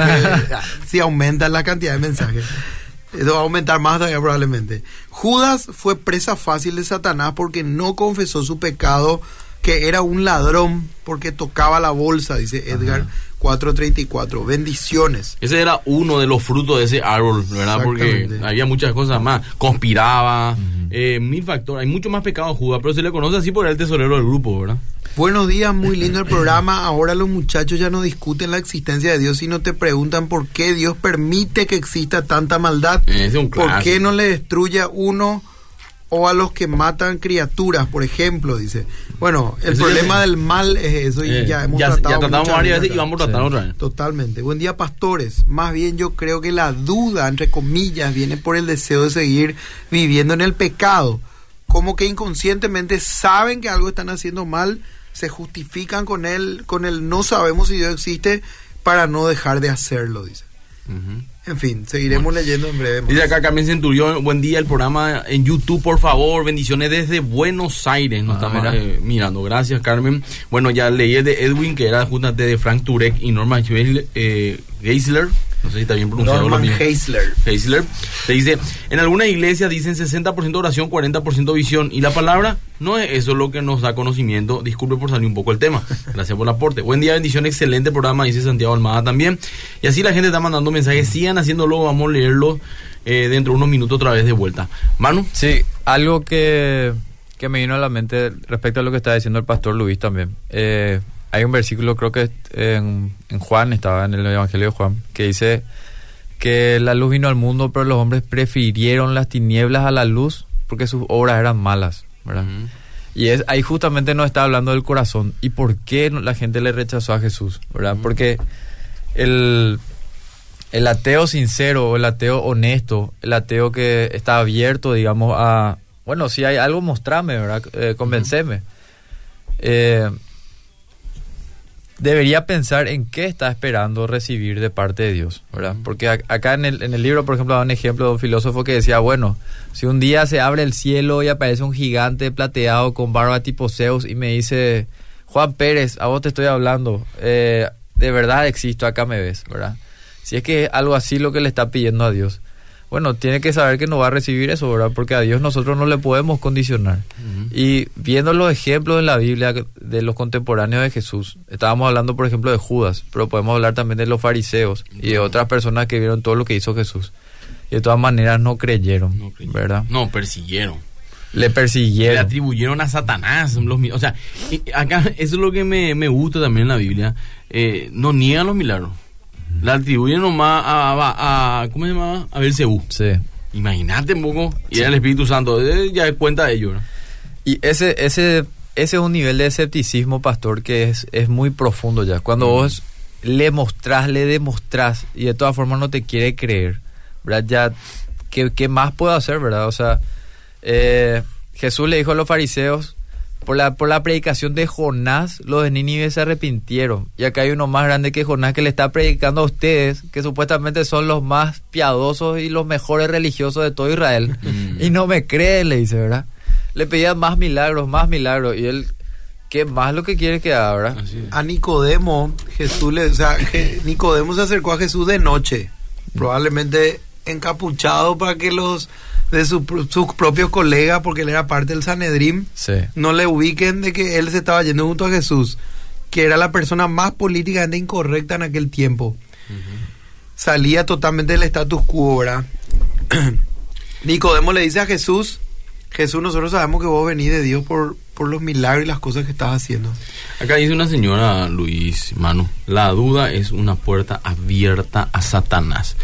que- si aumenta la cantidad de mensajes. Eso va a aumentar más todavía probablemente. Judas fue presa fácil de Satanás porque no confesó su pecado, que era un ladrón porque tocaba la bolsa, dice Edgar 434. Bendiciones. Ese era uno de los frutos de ese árbol, ¿verdad? Porque había muchas cosas más. Conspiraba, eh, mil factores. Hay mucho más pecado Judas, pero se le conoce así por el tesorero del grupo, ¿verdad? Buenos días, muy lindo el programa. Ahora los muchachos ya no discuten la existencia de Dios, sino te preguntan por qué Dios permite que exista tanta maldad. Ese es un ¿Por qué no le destruye a uno o a los que matan criaturas, por ejemplo? Dice. Bueno, el problema del mal es eso y Eh, ya hemos ya, tratado ya tratamos varias veces acá. y vamos a tratar Sí. otra vez. Totalmente. Buen día, pastores. Más bien yo creo que la duda, entre comillas, viene por el deseo de seguir viviendo en el pecado. Como que inconscientemente saben que algo están haciendo mal, se justifican con él, con el no sabemos si Dios existe para no dejar de hacerlo, dice. En fin, seguiremos leyendo en breve. más. Dice acá Carmen Centurión, buen día el programa en YouTube, por favor, bendiciones desde Buenos Aires, nos Ah, estamos mira. eh, mirando, gracias Carmen. Bueno, ya leí el de Edwin, que era justamente de Frank Turek y Norma eh, Geisler, no sé si está bien pronunciado. Norman lo mismo. Heisler. Heisler, te dice, en algunas iglesias dicen 60% oración, 40% visión, y la palabra no es eso lo que nos da conocimiento. Disculpe por salir un poco el tema. Gracias por el aporte. Buen día, bendición, excelente programa, dice Santiago Almada también. Y así la gente está mandando mensajes, sigan haciéndolo, vamos a leerlo eh, dentro de unos minutos otra vez de vuelta. Manu. Sí, algo que, que me vino a la mente respecto a lo que estaba diciendo el pastor Luis también. Eh, hay un versículo, creo que en, en Juan, estaba en el Evangelio de Juan, que dice que la luz vino al mundo, pero los hombres prefirieron las tinieblas a la luz porque sus obras eran malas, ¿verdad? Y es ahí justamente nos está hablando del corazón y por qué la gente le rechazó a Jesús, ¿verdad? Porque el, el ateo sincero, el ateo honesto, el ateo que está abierto, digamos, a, bueno, si hay algo, mostrame, ¿verdad? Eh, convenceme. Eh, debería pensar en qué está esperando recibir de parte de Dios, ¿verdad? Porque ac- acá en el, en el libro, por ejemplo, da un ejemplo de un filósofo que decía, bueno, si un día se abre el cielo y aparece un gigante plateado con barba tipo Zeus y me dice, Juan Pérez, a vos te estoy hablando, eh, de verdad existo, acá me ves, ¿verdad? Si es que es algo así lo que le está pidiendo a Dios. Bueno, tiene que saber que no va a recibir eso, ¿verdad? Porque a Dios nosotros no le podemos condicionar. Y viendo los ejemplos en la Biblia de los contemporáneos de Jesús, estábamos hablando, por ejemplo, de Judas, pero podemos hablar también de los fariseos y de otras personas que vieron todo lo que hizo Jesús. Y de todas maneras no creyeron, No creyeron. ¿verdad? No, persiguieron. Le Le persiguieron. atribuyeron a Satanás. Los, o sea, acá eso es lo que me, me gusta también en la Biblia. Eh, no niegan los milagros. Le atribuyen nomás a, a, a- ¿cómo se llama? A Belcebú. Sí. Imagínate un poco. Y era el Espíritu Santo. eh, ya es cuenta de ello. ¿no? Y ese, ese, ese es un nivel de escepticismo, pastor, que es, es muy profundo ya. Cuando vos le mostrás, le demostrás y de todas formas no te quiere creer, ¿verdad? Ya, ¿qué, qué más puedo hacer, verdad? O sea, eh, Jesús le dijo a los fariseos, por la, por la predicación de Jonás, los de Nínive se arrepintieron. Y acá hay uno más grande que Jonás que le está predicando a ustedes, que supuestamente son los más piadosos y los mejores religiosos de todo Israel. Mm. Y no me creen, le dice, ¿verdad? Le pedían más milagros, más milagros. Y él, ¿qué más lo que quiere que haga, verdad? Así es. A Nicodemo, Jesús le, o sea, que Nicodemo se acercó a Jesús de noche, probablemente encapuchado para que los de su sus propios colegas, porque él era parte del Sanedrín, Sí. no le ubiquen de que él se estaba yendo junto a Jesús, que era la persona más políticamente incorrecta en aquel tiempo. Salía totalmente del status quo, ¿verdad? Nicodemo le dice a Jesús, Jesús, nosotros sabemos que vos venís de Dios por, por los milagros y las cosas que estás haciendo. Acá dice una señora, Luis Manu, la duda es una puerta abierta a Satanás.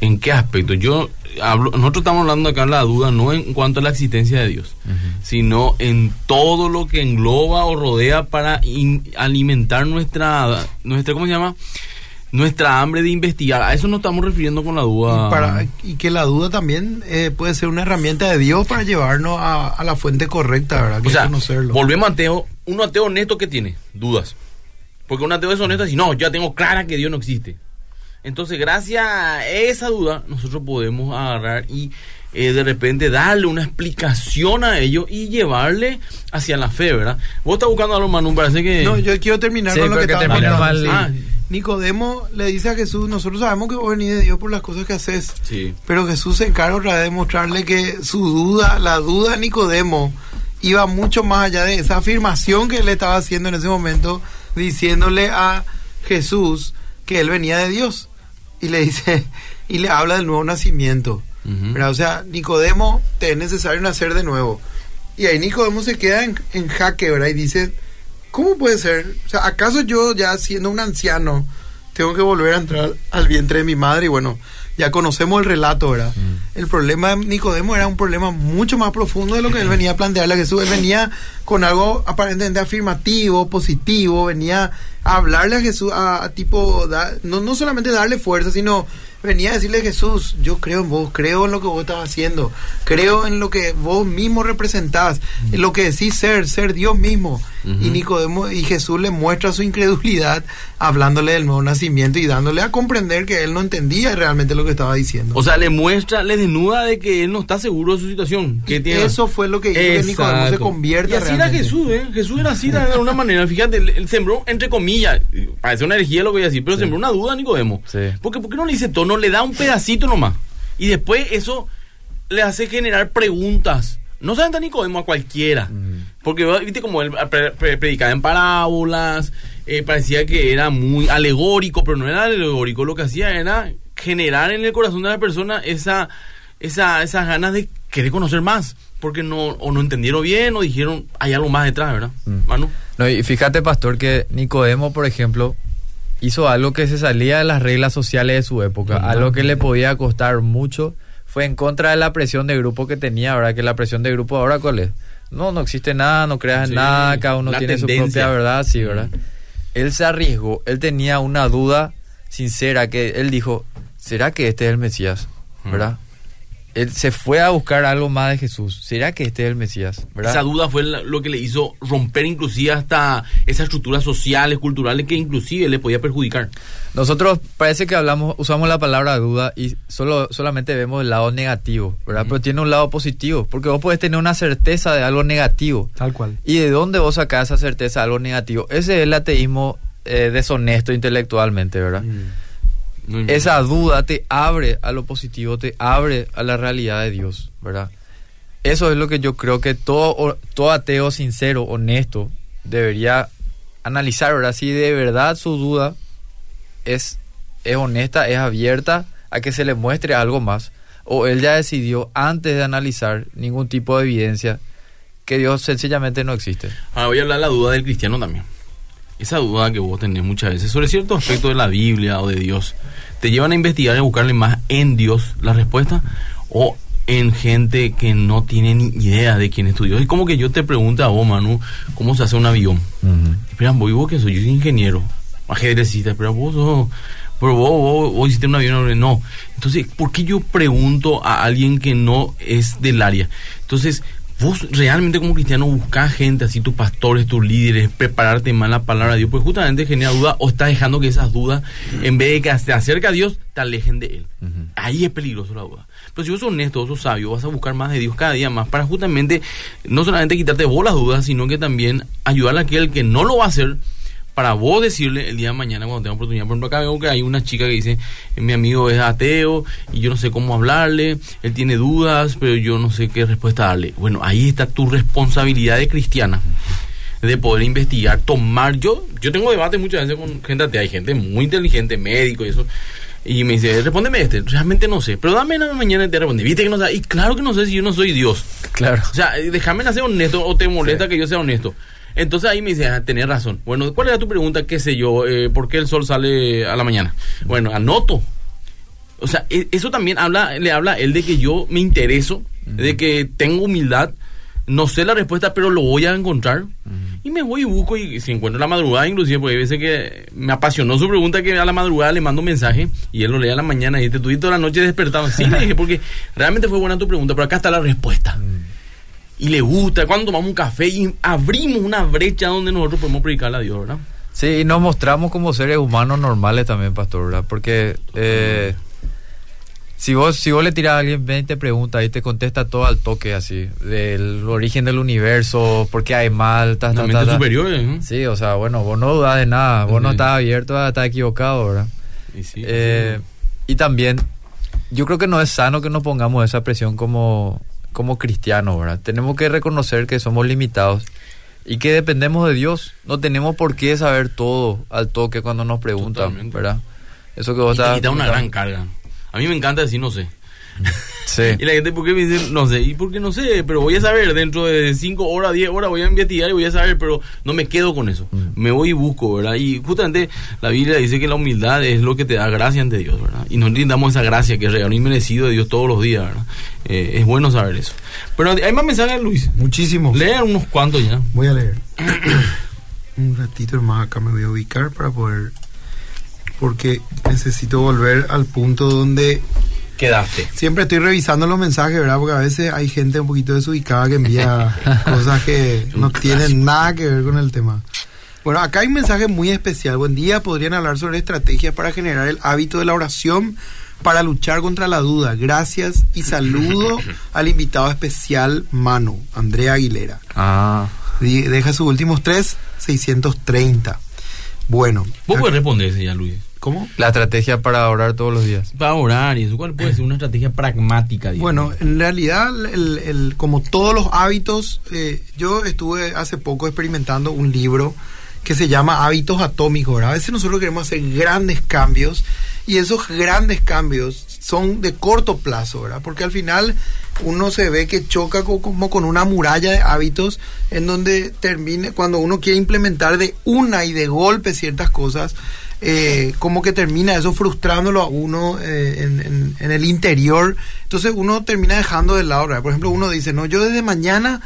¿En qué aspecto? Yo hablo, nosotros estamos hablando acá de la duda no en cuanto a la existencia de Dios, sino en todo lo que engloba o rodea para in- alimentar nuestra, nuestra, ¿cómo se llama? Nuestra hambre de investigar. A eso nos estamos refiriendo con la duda. Y, para, y que la duda también eh, puede ser una herramienta de Dios para llevarnos a, a la fuente correcta, ¿verdad? Que O sea, es conocerlo. volvemos a ateo. Un ateo honesto que tiene dudas. Porque un ateo es honesto y no, ya tengo clara que Dios no existe. Entonces, gracias a esa duda, nosotros podemos agarrar y eh, de repente darle una explicación a ello y llevarle hacia la fe, ¿verdad? Vos estás buscando algo, Manu, parece que... No, yo quiero terminar Sí, con lo que que estaba mal. Sí. Nicodemo le dice a Jesús, nosotros sabemos que vos venís de Dios por las cosas que haces. Sí. Pero Jesús se encarga otra vez de mostrarle que su duda, la duda de Nicodemo, iba mucho más allá de esa afirmación que él estaba haciendo en ese momento, diciéndole a Jesús que él venía de Dios. Y le dice, y le habla del nuevo nacimiento. ¿verdad? O sea, Nicodemo, te es necesario nacer de nuevo. Y ahí Nicodemo se queda en, en jaque, ¿verdad? Y dice, ¿cómo puede ser? O sea, ¿acaso yo ya siendo un anciano tengo que volver a entrar al vientre de mi madre? Y bueno, ya conocemos el relato, ¿verdad? El problema de Nicodemo era un problema mucho más profundo de lo que él venía a plantearle a Jesús. Él venía con algo aparentemente afirmativo, positivo, venía a hablarle a Jesús, a, a tipo, da- no, no solamente darle fuerza, sino venía a decirle Jesús, yo creo en vos, creo en lo que vos estás haciendo, creo en lo que vos mismo representás, en lo que decís ser, ser Dios mismo. y Nicodemo y Jesús le muestra su incredulidad hablándole del nuevo nacimiento y dándole a comprender que él no entendía realmente lo que estaba diciendo. O sea, le muestra, le desnuda de que él no está seguro de su situación. Que tiene... Eso fue lo que hizo que Nicodemo se convierta Y así era Jesús, ¿eh? Jesús era así de alguna manera. Fíjate, él sembró, entre comillas, parece una herejía lo que voy a decir, pero sembró una duda a Nicodemo. Sí. Porque, ¿por qué no le dice todo? No le da un pedacito nomás. Y después eso le hace generar preguntas. No se Nicodemo a cualquiera. Porque, viste, como él predicaba en parábolas, eh, parecía que era muy alegórico, pero no era alegórico. Lo que hacía era generar en el corazón de la persona esa, esa, esas ganas de querer conocer más. Porque no, o no entendieron bien o dijeron, hay algo más detrás, ¿verdad? Manu. No, y fíjate, pastor, que Nicodemo, por ejemplo, hizo algo que se salía de las reglas sociales de su época, algo que le podía costar mucho fue en contra de la presión de grupo que tenía, ¿verdad? Que la presión de grupo ahora, ¿cuál es? No, no existe nada, no creas en nada, cada uno tiene su propia verdad, sí, ¿verdad? Él se arriesgó, él tenía una duda sincera que él dijo, ¿será que este es el Mesías? ¿Verdad? Él se fue a buscar algo más de Jesús. ¿Será que este es el Mesías? Esa duda fue lo que le hizo romper inclusive hasta esas estructuras sociales, culturales que inclusive le podía perjudicar. Nosotros parece que hablamos, usamos la palabra duda y solo, solamente vemos el lado negativo, ¿verdad? Pero tiene un lado positivo, porque vos puedes tener una certeza de algo negativo. Tal cual. ¿Y de dónde vos sacás esa certeza de algo negativo? Ese es el ateísmo eh, deshonesto intelectualmente, ¿verdad? Mm. Esa duda te abre a lo positivo, te abre a la realidad de Dios, ¿verdad? Eso es lo que yo creo que todo, todo ateo sincero, honesto, debería analizar, ¿verdad? Si de verdad su duda es, es honesta, es abierta a que se le muestre algo más, o él ya decidió antes de analizar ningún tipo de evidencia que Dios sencillamente no existe. Ahora voy a hablar de la duda del cristiano también esa duda que vos tenés muchas veces sobre ciertos aspectos de la Biblia o de Dios, te llevan a investigar y a buscarle más en Dios la respuesta o en gente que no tiene ni idea de quién es tu Dios. Es como que yo te pregunto a vos, Manu, cómo se hace un avión. Espera, vos, que soy? Yo soy ingeniero, ajedrecista, pero vos sos, pero vos, vos, vos, hiciste un avión, no. Entonces, ¿por qué yo pregunto a alguien que no es del área? Entonces, vos realmente como cristiano buscas gente, así tus pastores, tus líderes, prepararte más la palabra de Dios, pues justamente genera duda o estás dejando que esas dudas, en vez de que te acerque a Dios, te alejen de Él. Ahí es peligroso la duda. Pero si vos sos honesto, vos sos sabio, vas a buscar más de Dios cada día más para justamente no solamente quitarte vos las dudas, sino que también ayudar a aquel que no lo va a hacer para vos decirle el día de mañana cuando tenga oportunidad. Por ejemplo, acá veo que hay una chica que dice, mi amigo es ateo y yo no sé cómo hablarle, él tiene dudas, pero yo no sé qué respuesta darle. Bueno, ahí está tu responsabilidad de cristiana de poder investigar, tomar. Yo yo tengo debate muchas veces con gente atea, hay gente muy inteligente, médico y eso. Y me dice, respóndeme este, realmente no sé, pero dame la mañana y te responde, viste que no sé, y claro que no sé si yo no soy Dios. Claro. O sea, déjame ser honesto o te molesta que yo sea honesto. Entonces ahí me dice, ah, tenés razón. Bueno, ¿cuál era tu pregunta? ¿Qué sé yo? Eh, ¿Por qué el sol sale a la mañana? Bueno, anoto. O sea, e, eso también habla, le habla él de que yo me intereso, de que tengo humildad. No sé la respuesta, pero lo voy a encontrar. Y me voy y busco y si encuentro la madrugada, inclusive, porque hay veces que me apasionó su pregunta que a la madrugada le mando un mensaje y él lo lee a la mañana y te tuviste toda la noche despertado. Sí, le dije, porque realmente fue buena tu pregunta, pero acá está la respuesta y le gusta, cuando tomamos un café y abrimos una brecha donde nosotros podemos predicarle a Dios, ¿verdad? Sí, y nos mostramos como seres humanos normales también, pastor, ¿verdad? Porque eh, si vos si vos le tiras a alguien, ven y te pregunta y te contesta todo al toque así, del origen del universo, por qué hay mal, ta, ta, ta, superiores, ¿no? Sí, o sea, bueno, vos no dudas de nada, vos no estás abierto a estar equivocado, ¿verdad? Y, sí, eh, y también, yo creo que no es sano que nos pongamos esa presión como como cristianos, ¿verdad? Tenemos que reconocer que somos limitados y que dependemos de Dios. No tenemos por qué saber todo al toque cuando nos preguntan, ¿verdad? Eso que vos y te una gran carga. A mí me encanta decir no sé. Sí. y la gente, ¿por qué me dice no sé? ¿Y por qué no sé? Pero voy a saber, dentro de 5 horas, 10 horas voy a investigar y voy a saber, pero no me quedo con eso. Mm. Me voy y busco, ¿verdad? Y justamente la Biblia dice que la humildad es lo que te da gracia ante Dios, ¿verdad? Y nos brindamos esa gracia que es real y merecido de Dios todos los días, ¿verdad? Eh, es bueno saber eso. Pero hay más mensajes, Luis. Muchísimos. Lea unos cuantos ya. Voy a leer. Un ratito más acá me voy a ubicar para poder porque necesito volver al punto donde quedaste. Siempre estoy revisando los mensajes, ¿verdad? Porque a veces hay gente un poquito desubicada que envía cosas que no tienen nada que ver con el tema. Bueno, acá hay un mensaje muy especial. Buen día, podrían hablar sobre estrategias para generar el hábito de la oración para luchar contra la duda. Gracias y saludo al invitado especial, Manu, Andrea Aguilera. Ah. Deja sus últimos tres, 630. Bueno. Vos podés responder ya, Luis. ¿Cómo? La estrategia para orar todos los días. Para orar y eso, ¿cuál puede ser una estrategia pragmática? digamos? Bueno, en realidad, el, el- como todos los hábitos, eh, yo estuve hace poco experimentando un libro que se llama Hábitos Atómicos. ¿verdad? A veces nosotros queremos hacer grandes cambios y esos grandes cambios son de corto plazo, ¿verdad? Porque al final uno se ve que choca co- como con una muralla de hábitos en donde termine, cuando uno quiere implementar de una y de golpe ciertas cosas, eh, como que termina eso frustrándolo a uno eh, en, en- el interior. Entonces uno termina dejando de lado. Por ejemplo, uno dice, no, yo desde mañana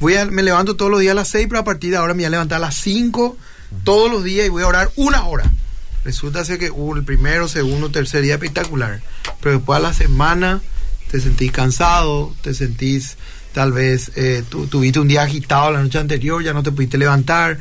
voy a, me levanto todos los días a las 6, pero a partir de ahora me voy a levantar a las 5 todos los días y voy a orar una hora. Resulta ser que uh, el primero, segundo, tercer día espectacular. Pero después a la semana te sentís cansado, te sentís tal vez, eh, tu- tuviste un día agitado la noche anterior, ya no te pudiste levantar,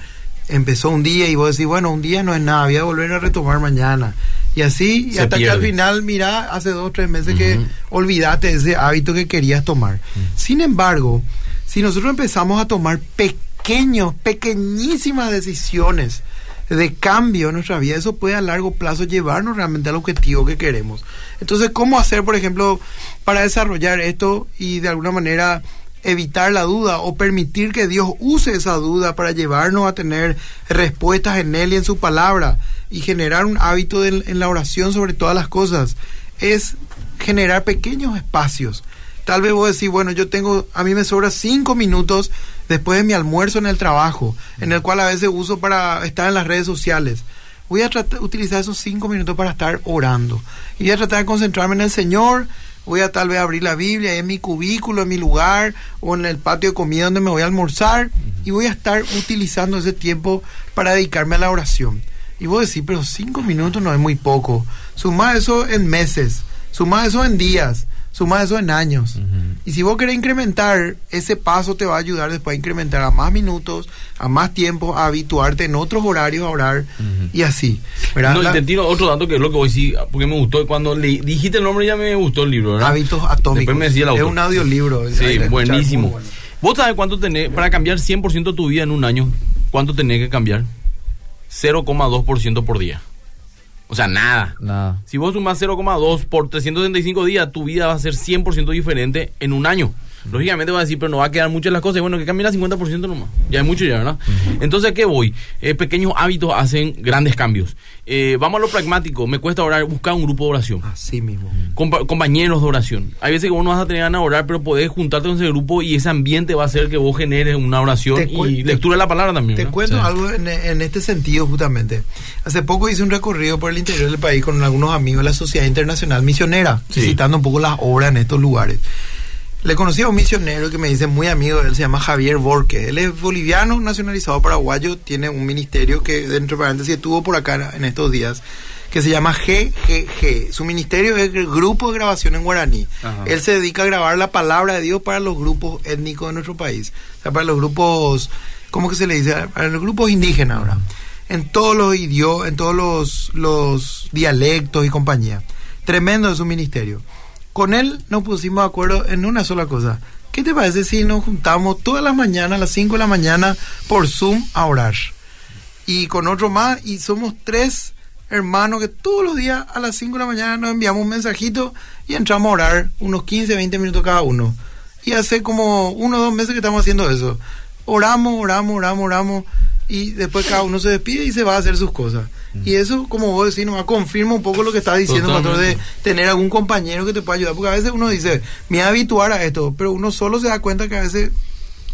empezó un día y vos decís, bueno, un día no es nada, voy a volver a retomar mañana. Y así, y hasta que al final, mira, hace dos o tres meses que olvidaste ese hábito que querías tomar. Sin embargo, si nosotros empezamos a tomar pequeños, pequeñísimas decisiones de cambio en nuestra vida, eso puede a largo plazo llevarnos realmente al objetivo que queremos. Entonces, ¿cómo hacer, por ejemplo, para desarrollar esto y de alguna manera evitar la duda o permitir que Dios use esa duda para llevarnos a tener respuestas en Él y en su palabra y generar un hábito de- en la oración sobre todas las cosas? Es generar pequeños espacios. Tal vez vos decís, bueno, yo tengo, a mí me sobra cinco minutos después de mi almuerzo en el trabajo, en el cual a veces uso para estar en las redes sociales. Voy a tratar, utilizar esos cinco minutos para estar orando. Y voy a tratar de concentrarme en el Señor. Voy a tal vez abrir la Biblia en mi cubículo, en mi lugar, o en el patio de comida donde me voy a almorzar. Y voy a estar utilizando ese tiempo para dedicarme a la oración. Y vos decís, pero cinco minutos no es muy poco. Suma eso en meses, suma eso en días, suma eso en años. Y si vos querés incrementar, ese paso te va a ayudar después a incrementar a más minutos, a más tiempo, a habituarte en otros horarios a orar y así. ¿verdad? No, y te tiro otro dato que es lo que voy a decir, porque me gustó. Cuando le dijiste el nombre ya me gustó el libro, ¿verdad? Hábitos atómicos. Después me decía el es autor. un audiolibro. Sí, buenísimo. bueno. ¿Vos sabés cuánto tenés, para cambiar 100% tu vida en un año, cuánto tenés que cambiar? 0,2% por día. O sea, nada. Nada. Si vos sumás 0,2 por 365 días, tu vida va a ser 100% diferente en un año. Lógicamente va a decir, pero no va a quedar muchas las cosas. Y Bueno, que cambie el 50% nomás. Ya es mucho ya, ¿verdad? Entonces, ¿a qué voy? Eh, pequeños hábitos hacen grandes cambios. Eh, vamos a lo pragmático. Me cuesta orar, buscar un grupo de oración. Así mismo. Compa- compañeros de oración. Hay veces que vos no vas a tener ganas de orar, pero podés juntarte con ese grupo y ese ambiente va a hacer que vos generes una oración y lectura de la palabra también. Te ¿verdad? cuento Sí. algo en, en este sentido justamente. Hace poco hice un recorrido por el interior del país con algunos amigos de la Sociedad Internacional Misionera, Sí. visitando un poco las obras en estos lugares. Le conocí a un misionero que me dice muy amigo él, se llama Javier Borque. Él es boliviano, nacionalizado paraguayo, tiene un ministerio que, dentro de paréntesis, estuvo por acá en estos días, que se llama GGG. Su ministerio es el Grupo de Grabación en Guaraní. Ajá. Él se dedica a grabar la palabra de Dios para los grupos étnicos de nuestro país. O sea, para los grupos, ¿cómo que se le dice? Para los grupos indígenas ahora. En todos los idiomas, en todos los, los dialectos y compañía. Tremendo es su ministerio. Con él nos pusimos de acuerdo en una sola cosa. ¿Qué te parece si nos juntamos todas las mañanas, a las 5 de la mañana, por Zoom a orar? Y con otro más, y somos tres hermanos que todos los días a las 5 de la mañana nos enviamos un mensajito y entramos a orar unos 15, 20 minutos cada uno. Y hace como uno o dos meses que estamos haciendo eso. Oramos, oramos, oramos, oramos. Y después cada uno se despide y se va a hacer sus cosas. Y eso, como vos decís, nos confirma un poco lo que estás diciendo, pastor, de tener algún compañero que te pueda ayudar. Porque a veces uno dice, me voy a habituar a esto, pero uno solo se da cuenta que a veces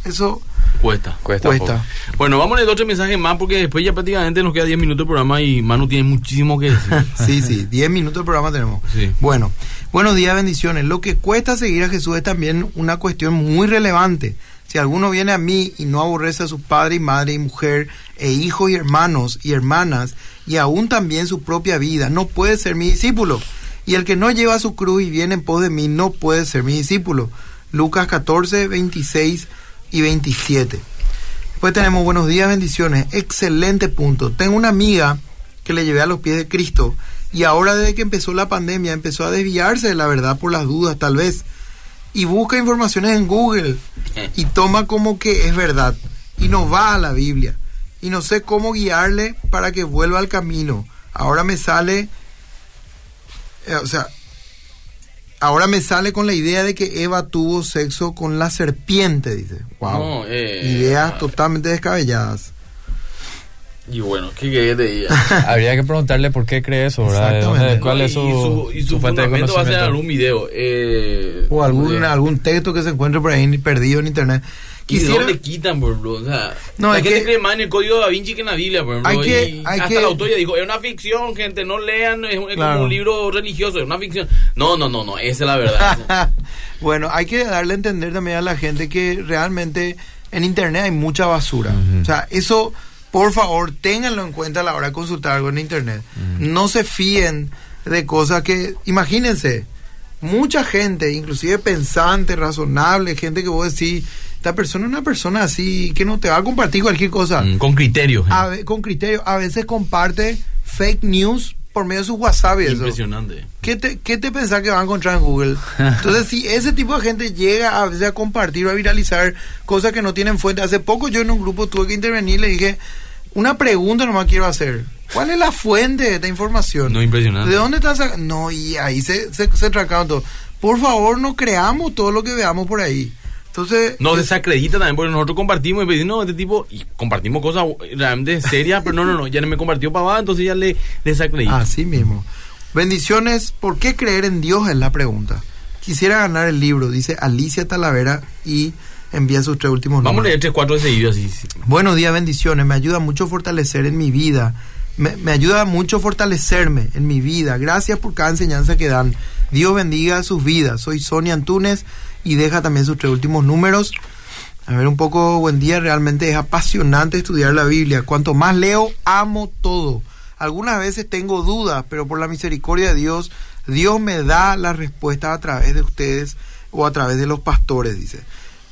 eso Cuesta. Cuesta. cuesta. Bueno, vamos a leer otro mensaje más porque después ya prácticamente nos queda 10 minutos de programa y Manu tiene muchísimo que decir. Sí, sí, 10 minutos de programa tenemos. Sí. Bueno, buenos días, bendiciones. Lo que cuesta seguir a Jesús es también una cuestión muy relevante. Si alguno viene a mí y no aborrece a su padre y madre y mujer, e hijos y hermanos y hermanas, y aún también su propia vida, no puede ser mi discípulo. Y el que no lleva su cruz y viene en pos de mí no puede ser mi discípulo. Lucas 14, 26 y 27. Después tenemos buenos días, bendiciones. Excelente punto. Tengo una amiga que le llevé a los pies de Cristo y ahora desde que empezó la pandemia empezó a desviarse de la verdad por las dudas tal vez y busca informaciones en Google y toma como que es verdad y no va a la Biblia y no sé cómo guiarle para que vuelva al camino. Ahora me sale, eh, o sea, ahora me sale con la idea de que Eva tuvo sexo con la serpiente, dice. Wow. No, eh, Ideas totalmente descabelladas. Y bueno, ¿qué te diga? Habría que preguntarle por qué cree eso, ¿verdad? ¿De Exactamente. dónde- ¿Cuál es y su, y su su fuente de va a ser algún video. Eh, O algún, de- algún texto que se encuentre por ahí perdido en internet. ¿Y de Quisiera, dónde quitan, por ejemplo? O sea, No, la gente que- cree más en el código de Da Vinci que en la Biblia, por ejemplo. Hay que- y hay hasta que- el autor ya dijo, es una ficción, gente, no lean, es, es Claro. como un libro religioso, es una ficción. No, no, no, no, esa es la verdad. bueno, hay que darle a entender también a la gente que realmente en internet hay mucha basura. O sea, eso, por favor, ténganlo en cuenta a la hora de consultar algo en internet. No se fíen de cosas que, imagínense, mucha gente, inclusive pensante, razonable, gente que vos decís, esta persona es una persona así que no te va a compartir cualquier cosa. Mm, Con criterio. A con criterio, a veces comparte fake news por medio de su WhatsApp y eso. Impresionante. ¿Qué te, ¿Qué te pensás que va a encontrar en Google? Entonces, si ese tipo de gente llega a veces a compartir o a viralizar cosas que no tienen fuente. Hace poco yo en un grupo tuve que intervenir y le dije, una pregunta nomás quiero hacer. ¿Cuál es la fuente de esta información? No, impresionante. ¿De dónde estás sacando? No, y ahí se, se, se tracaron todo. Por favor, no creamos todo lo que veamos por ahí. Entonces, Nos desacredita también porque nosotros compartimos y no, este tipo, y compartimos cosas realmente serias, pero no, no, no, ya no me compartió para abajo, entonces ya le desacredita. Así mismo. Bendiciones, ¿por qué creer en Dios? Es la pregunta. Quisiera ganar el libro, dice Alicia Talavera y envía sus tres últimos Vamos a números. leer tres, cuatro de seguido así. sí. Buenos días, bendiciones. Me ayuda mucho a fortalecer en mi vida. Me, me ayuda mucho a fortalecerme en mi vida. Gracias por cada enseñanza que dan. Dios bendiga sus vidas. Soy Sonia Antunes y deja también sus tres últimos números. A ver, un poco buen día. Realmente es apasionante estudiar la Biblia. Cuanto más leo, amo todo. Algunas veces tengo dudas, pero por la misericordia de Dios, Dios me da la respuesta a través de ustedes o a través de los pastores, dice.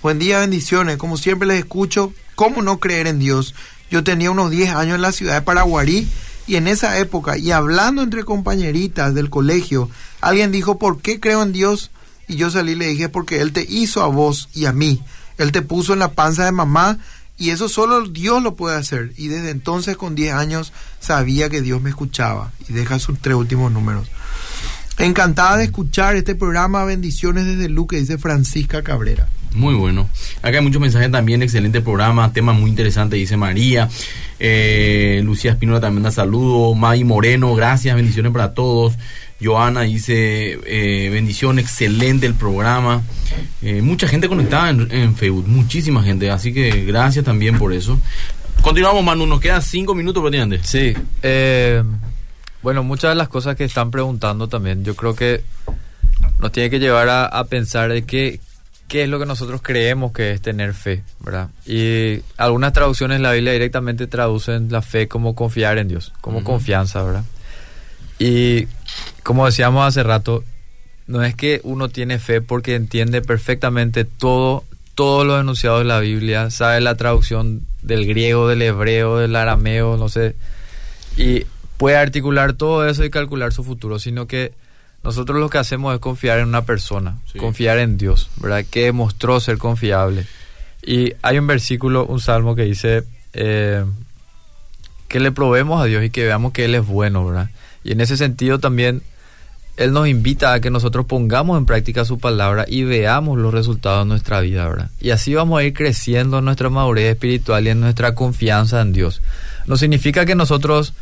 Buen día, bendiciones. Como siempre les escucho, ¿cómo no creer en Dios? Yo tenía unos 10 años en la ciudad de Paraguarí y en esa época, y hablando entre compañeritas del colegio, alguien dijo, ¿por qué creo en Dios? Y yo salí y le dije, porque Él te hizo a vos y a mí. Él te puso en la panza de mamá y eso solo Dios lo puede hacer. Y desde entonces, con 10 años, sabía que Dios me escuchaba. Y deja sus tres últimos números. Encantada de escuchar este programa. Bendiciones desde Luque, dice Francisca Cabrera. Muy bueno. Acá hay muchos mensajes también, excelente programa, tema muy interesante, dice María. Eh, Lucía Espínola también da saludo. May Moreno, gracias, bendiciones para todos. Joana dice, eh, bendición, excelente el programa. Eh, mucha gente conectada en, en Facebook, muchísima gente, así que gracias también por eso. Continuamos, Manu, nos quedan cinco minutos prácticamente. Sí. eh, bueno, muchas de las cosas que están preguntando también, yo creo que nos tiene que llevar a, a pensar de qué, qué es lo que nosotros creemos que es tener fe, ¿verdad? Y algunas traducciones en la Biblia directamente traducen la fe como confiar en Dios, como confianza, ¿verdad? Y como decíamos hace rato, no es que uno tiene fe porque entiende perfectamente todo, todos los enunciados de la Biblia, sabe la traducción del griego, del hebreo, del arameo, no sé, y puede articular todo eso y calcular su futuro, sino que nosotros lo que hacemos es confiar en una persona, Sí. confiar en Dios, ¿verdad? Que demostró ser confiable. Y hay un versículo, un salmo que dice eh, que le probemos a Dios y que veamos que Él es bueno, ¿verdad? Y en ese sentido también Él nos invita a que nosotros pongamos en práctica su palabra y veamos los resultados de nuestra vida, ¿verdad? Y así vamos a ir creciendo en nuestra madurez espiritual y en nuestra confianza en Dios. No significa que nosotros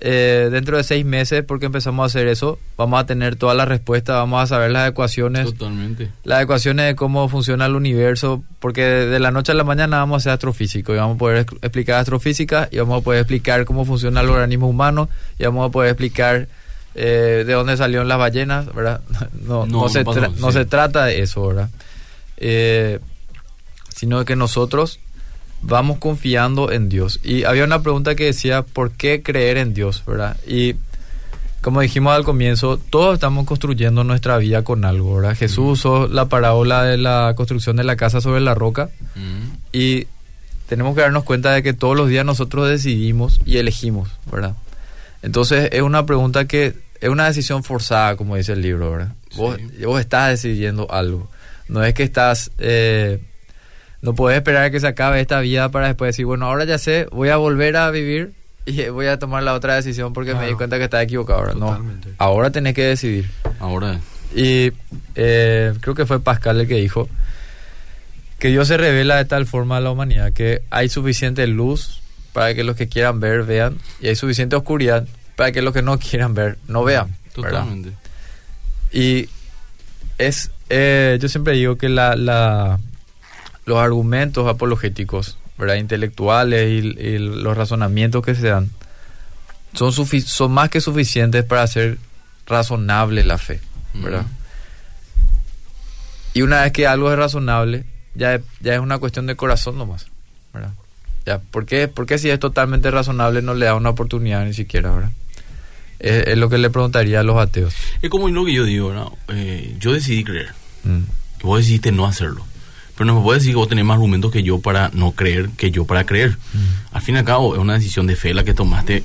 eh, dentro de seis meses, porque empezamos a hacer eso, vamos a tener todas las respuestas, vamos a saber las ecuaciones, Totalmente. las ecuaciones de cómo funciona el universo, porque de la noche a la mañana vamos a ser astrofísicos y vamos a poder ex- explicar astrofísica y vamos a poder explicar cómo funciona el organismo humano y vamos a poder explicar eh, de dónde salieron las ballenas, ¿verdad? No, No, no, se, no se trata de eso, ¿verdad? Eh, sino que nosotros vamos confiando en Dios. Y había una pregunta que decía, ¿por qué creer en Dios? ¿verdad? Y como dijimos al comienzo, todos estamos construyendo nuestra vida con algo, ¿verdad? Jesús usó la parábola de la construcción de la casa sobre la roca Mm. y tenemos que darnos cuenta de que todos los días nosotros decidimos y elegimos, ¿verdad? Entonces es una pregunta que es una decisión forzada, como dice el libro, ¿verdad? Vos estás decidiendo algo. No es que estás... eh, no puedes esperar a que se acabe esta vida para después decir, bueno, ahora ya sé, voy a volver a vivir y voy a tomar la otra decisión porque me di cuenta que estaba equivocado. ¿verdad? No, Totalmente. ahora tenés que decidir. Ahora, Y eh, creo que fue Pascal el que dijo que Dios se revela de tal forma a la humanidad que hay suficiente luz para que los que quieran ver vean y hay suficiente oscuridad para que los que no quieran ver no vean. ¿verdad? totalmente. Y es, eh, yo siempre digo que la, la- los argumentos apologéticos, ¿verdad? intelectuales y, y los razonamientos que se dan son, son más que suficientes para hacer razonable la fe, ¿verdad? Y una vez que algo es razonable, ya, es- ya es una cuestión de corazón nomás, ¿verdad? Ya, ¿por qué, por qué si es totalmente razonable no le da una oportunidad ni siquiera, ¿verdad? Es, es lo que le preguntaría a los ateos. Es como lo que yo digo, ¿no? Eh, yo decidí creer. Mm. Y vos decidiste no hacerlo. Pero no me puedes decir que vos tenés más argumentos que yo para no creer que yo para creer. Al fin y al cabo, es una decisión de fe la que tomaste.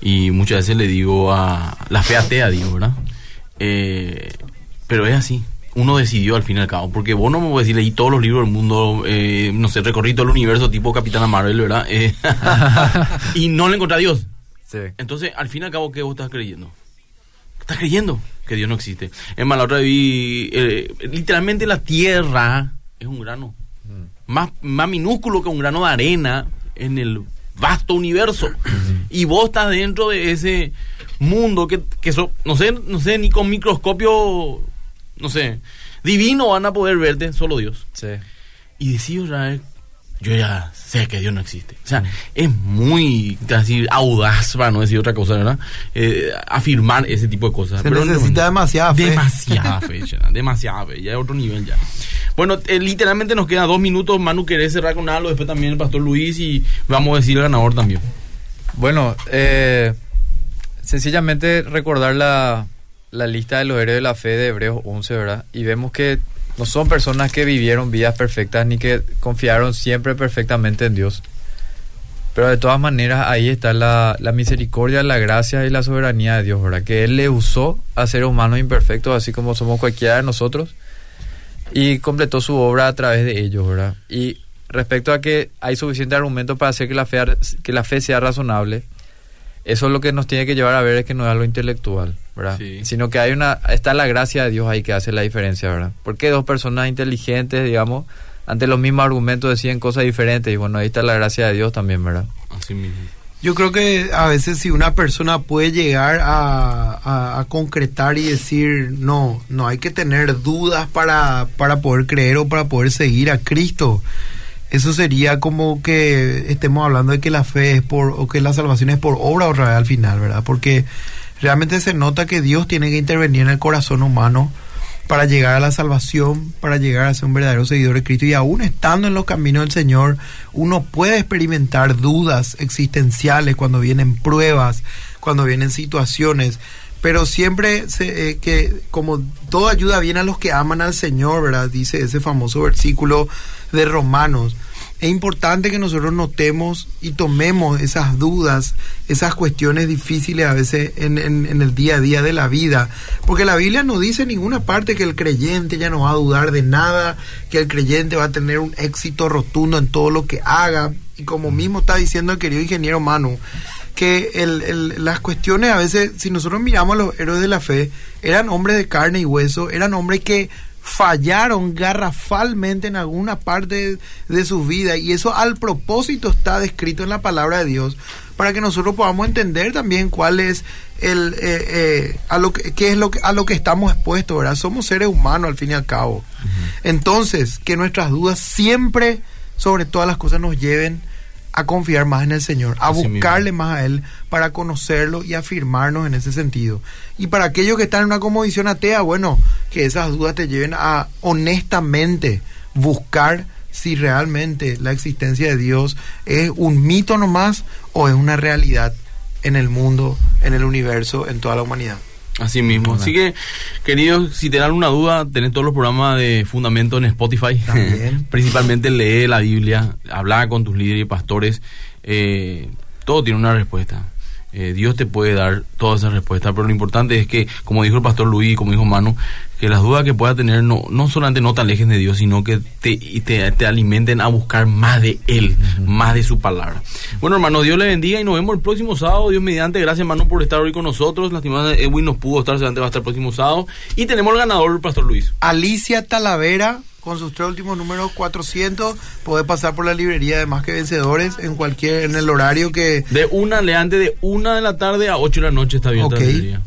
Y muchas veces le digo a. La fe atea, digo, ¿verdad? Eh, pero es así. Uno decidió al fin y al cabo. Porque vos no me puedes decir, leí todos los libros del mundo, eh, no sé, recorrí todo el universo tipo Capitana Marvel, ¿verdad? Eh, y no le encontré a Dios. Sí. Entonces, al fin y al cabo, ¿qué vos estás creyendo? Estás creyendo que Dios no existe. Es más, la otra vez vi, eh, literalmente la tierra es un grano. Más, más minúsculo que un grano de arena en el vasto universo. y vos estás dentro de ese mundo que, que eso, no sé, no sé, ni con microscopio, no sé, divino van a poder verte, solo Dios Sí. y decir otra vez, yo ya sé que Dios no existe. O sea, es muy casi audaz, para no decir otra cosa, ¿verdad? Eh, afirmar ese tipo de cosas. Se necesita demasiada fe. Demasiada fe, demasiada fe, ya es otro nivel ya. Bueno, eh, literalmente nos quedan dos minutos. Manu, ¿querés cerrar con algo? Después también el pastor Luis y vamos a decir el ganador también. Bueno, eh, sencillamente recordar la, la lista de los héroes de la fe de Hebreos 11, ¿verdad? Y vemos que no son personas que vivieron vidas perfectas ni que confiaron siempre perfectamente en Dios. Pero de todas maneras ahí está la, la misericordia, la gracia y la soberanía de Dios, ¿verdad? Que Él le usó a seres humanos imperfectos, así como somos cualquiera de nosotros, y completó su obra a través de ellos, ¿verdad? Y respecto a que hay suficiente argumento para hacer que la fe, que la fe sea razonable, eso es lo que nos tiene que llevar a ver es que no es algo intelectual, ¿verdad? Sí. Sino que hay una, está la gracia de Dios ahí que hace la diferencia, ¿verdad? Porque dos personas inteligentes, digamos, ante los mismos argumentos deciden cosas diferentes y bueno, ahí está la gracia de Dios también, ¿verdad? Así mismo. Yo creo que a veces si una persona puede llegar a, a- concretar y decir, no, no hay que tener dudas para, para poder creer o para poder seguir a Cristo. Eso sería como que estemos hablando de que la fe es por, o que la salvación es por obra vez al final, ¿verdad? Porque realmente se nota que Dios tiene que intervenir en el corazón humano para llegar a la salvación, para llegar a ser un verdadero seguidor de Cristo. Y aún estando en los caminos del Señor, uno puede experimentar dudas existenciales cuando vienen pruebas, cuando vienen situaciones. Pero siempre se, eh, que como toda ayuda viene a los que aman al Señor, ¿verdad? Dice ese famoso versículo de Romanos. Es importante que nosotros notemos y tomemos esas dudas, esas cuestiones difíciles a veces en, el día a día de la vida. Porque la Biblia no dice en ninguna parte que el creyente ya no va a dudar de nada, que el creyente va a tener un éxito rotundo en todo lo que haga. Y como mismo está diciendo el querido ingeniero Manu, que las cuestiones a veces, si nosotros miramos a los héroes de la fe, eran hombres de carne y hueso, eran hombres que fallaron garrafalmente en alguna parte de su vida y eso al propósito está descrito en la palabra de Dios para que nosotros podamos entender también cuál es el eh, eh, a lo que qué es lo que a lo que estamos expuestos verdad somos seres humanos al fin y al cabo. Entonces que nuestras dudas siempre sobre todas las cosas nos lleven a confiar más en el Señor, a Así mismo. buscarle más a Él para conocerlo y afirmarnos en ese sentido. Y para aquellos que están en una conmovisión atea, bueno, que esas dudas te lleven a honestamente buscar si realmente la existencia de Dios es un mito nomás o es una realidad en el mundo, en el universo, en toda la humanidad. Así mismo. Así que, queridos, si te dan una duda, tenés todos los programas de Fundamento en Spotify. También. Principalmente lee la Biblia, habla con tus líderes y pastores. Eh, todo tiene una respuesta. Eh, Dios te puede dar todas esas respuestas, pero lo importante es que, como dijo el pastor Luis, como dijo Manu, que las dudas que puedas tener no, no solamente no te alejen de Dios, sino que te, te, te alimenten a buscar más de Él, más de su palabra. Bueno, hermano, Dios le bendiga y nos vemos el próximo sábado. Dios mediante, gracias, hermano, por estar hoy con nosotros. Lastimada, Edwin nos pudo estar, seguramente va a estar el próximo sábado. Y tenemos el ganador, el pastor Luis. Alicia Talavera, con sus tres últimos números 400, puede pasar por la librería de Más que Vencedores en cualquier, en el horario que... De una, leante de una de la tarde a ocho de la noche está abierta Ok. la librería.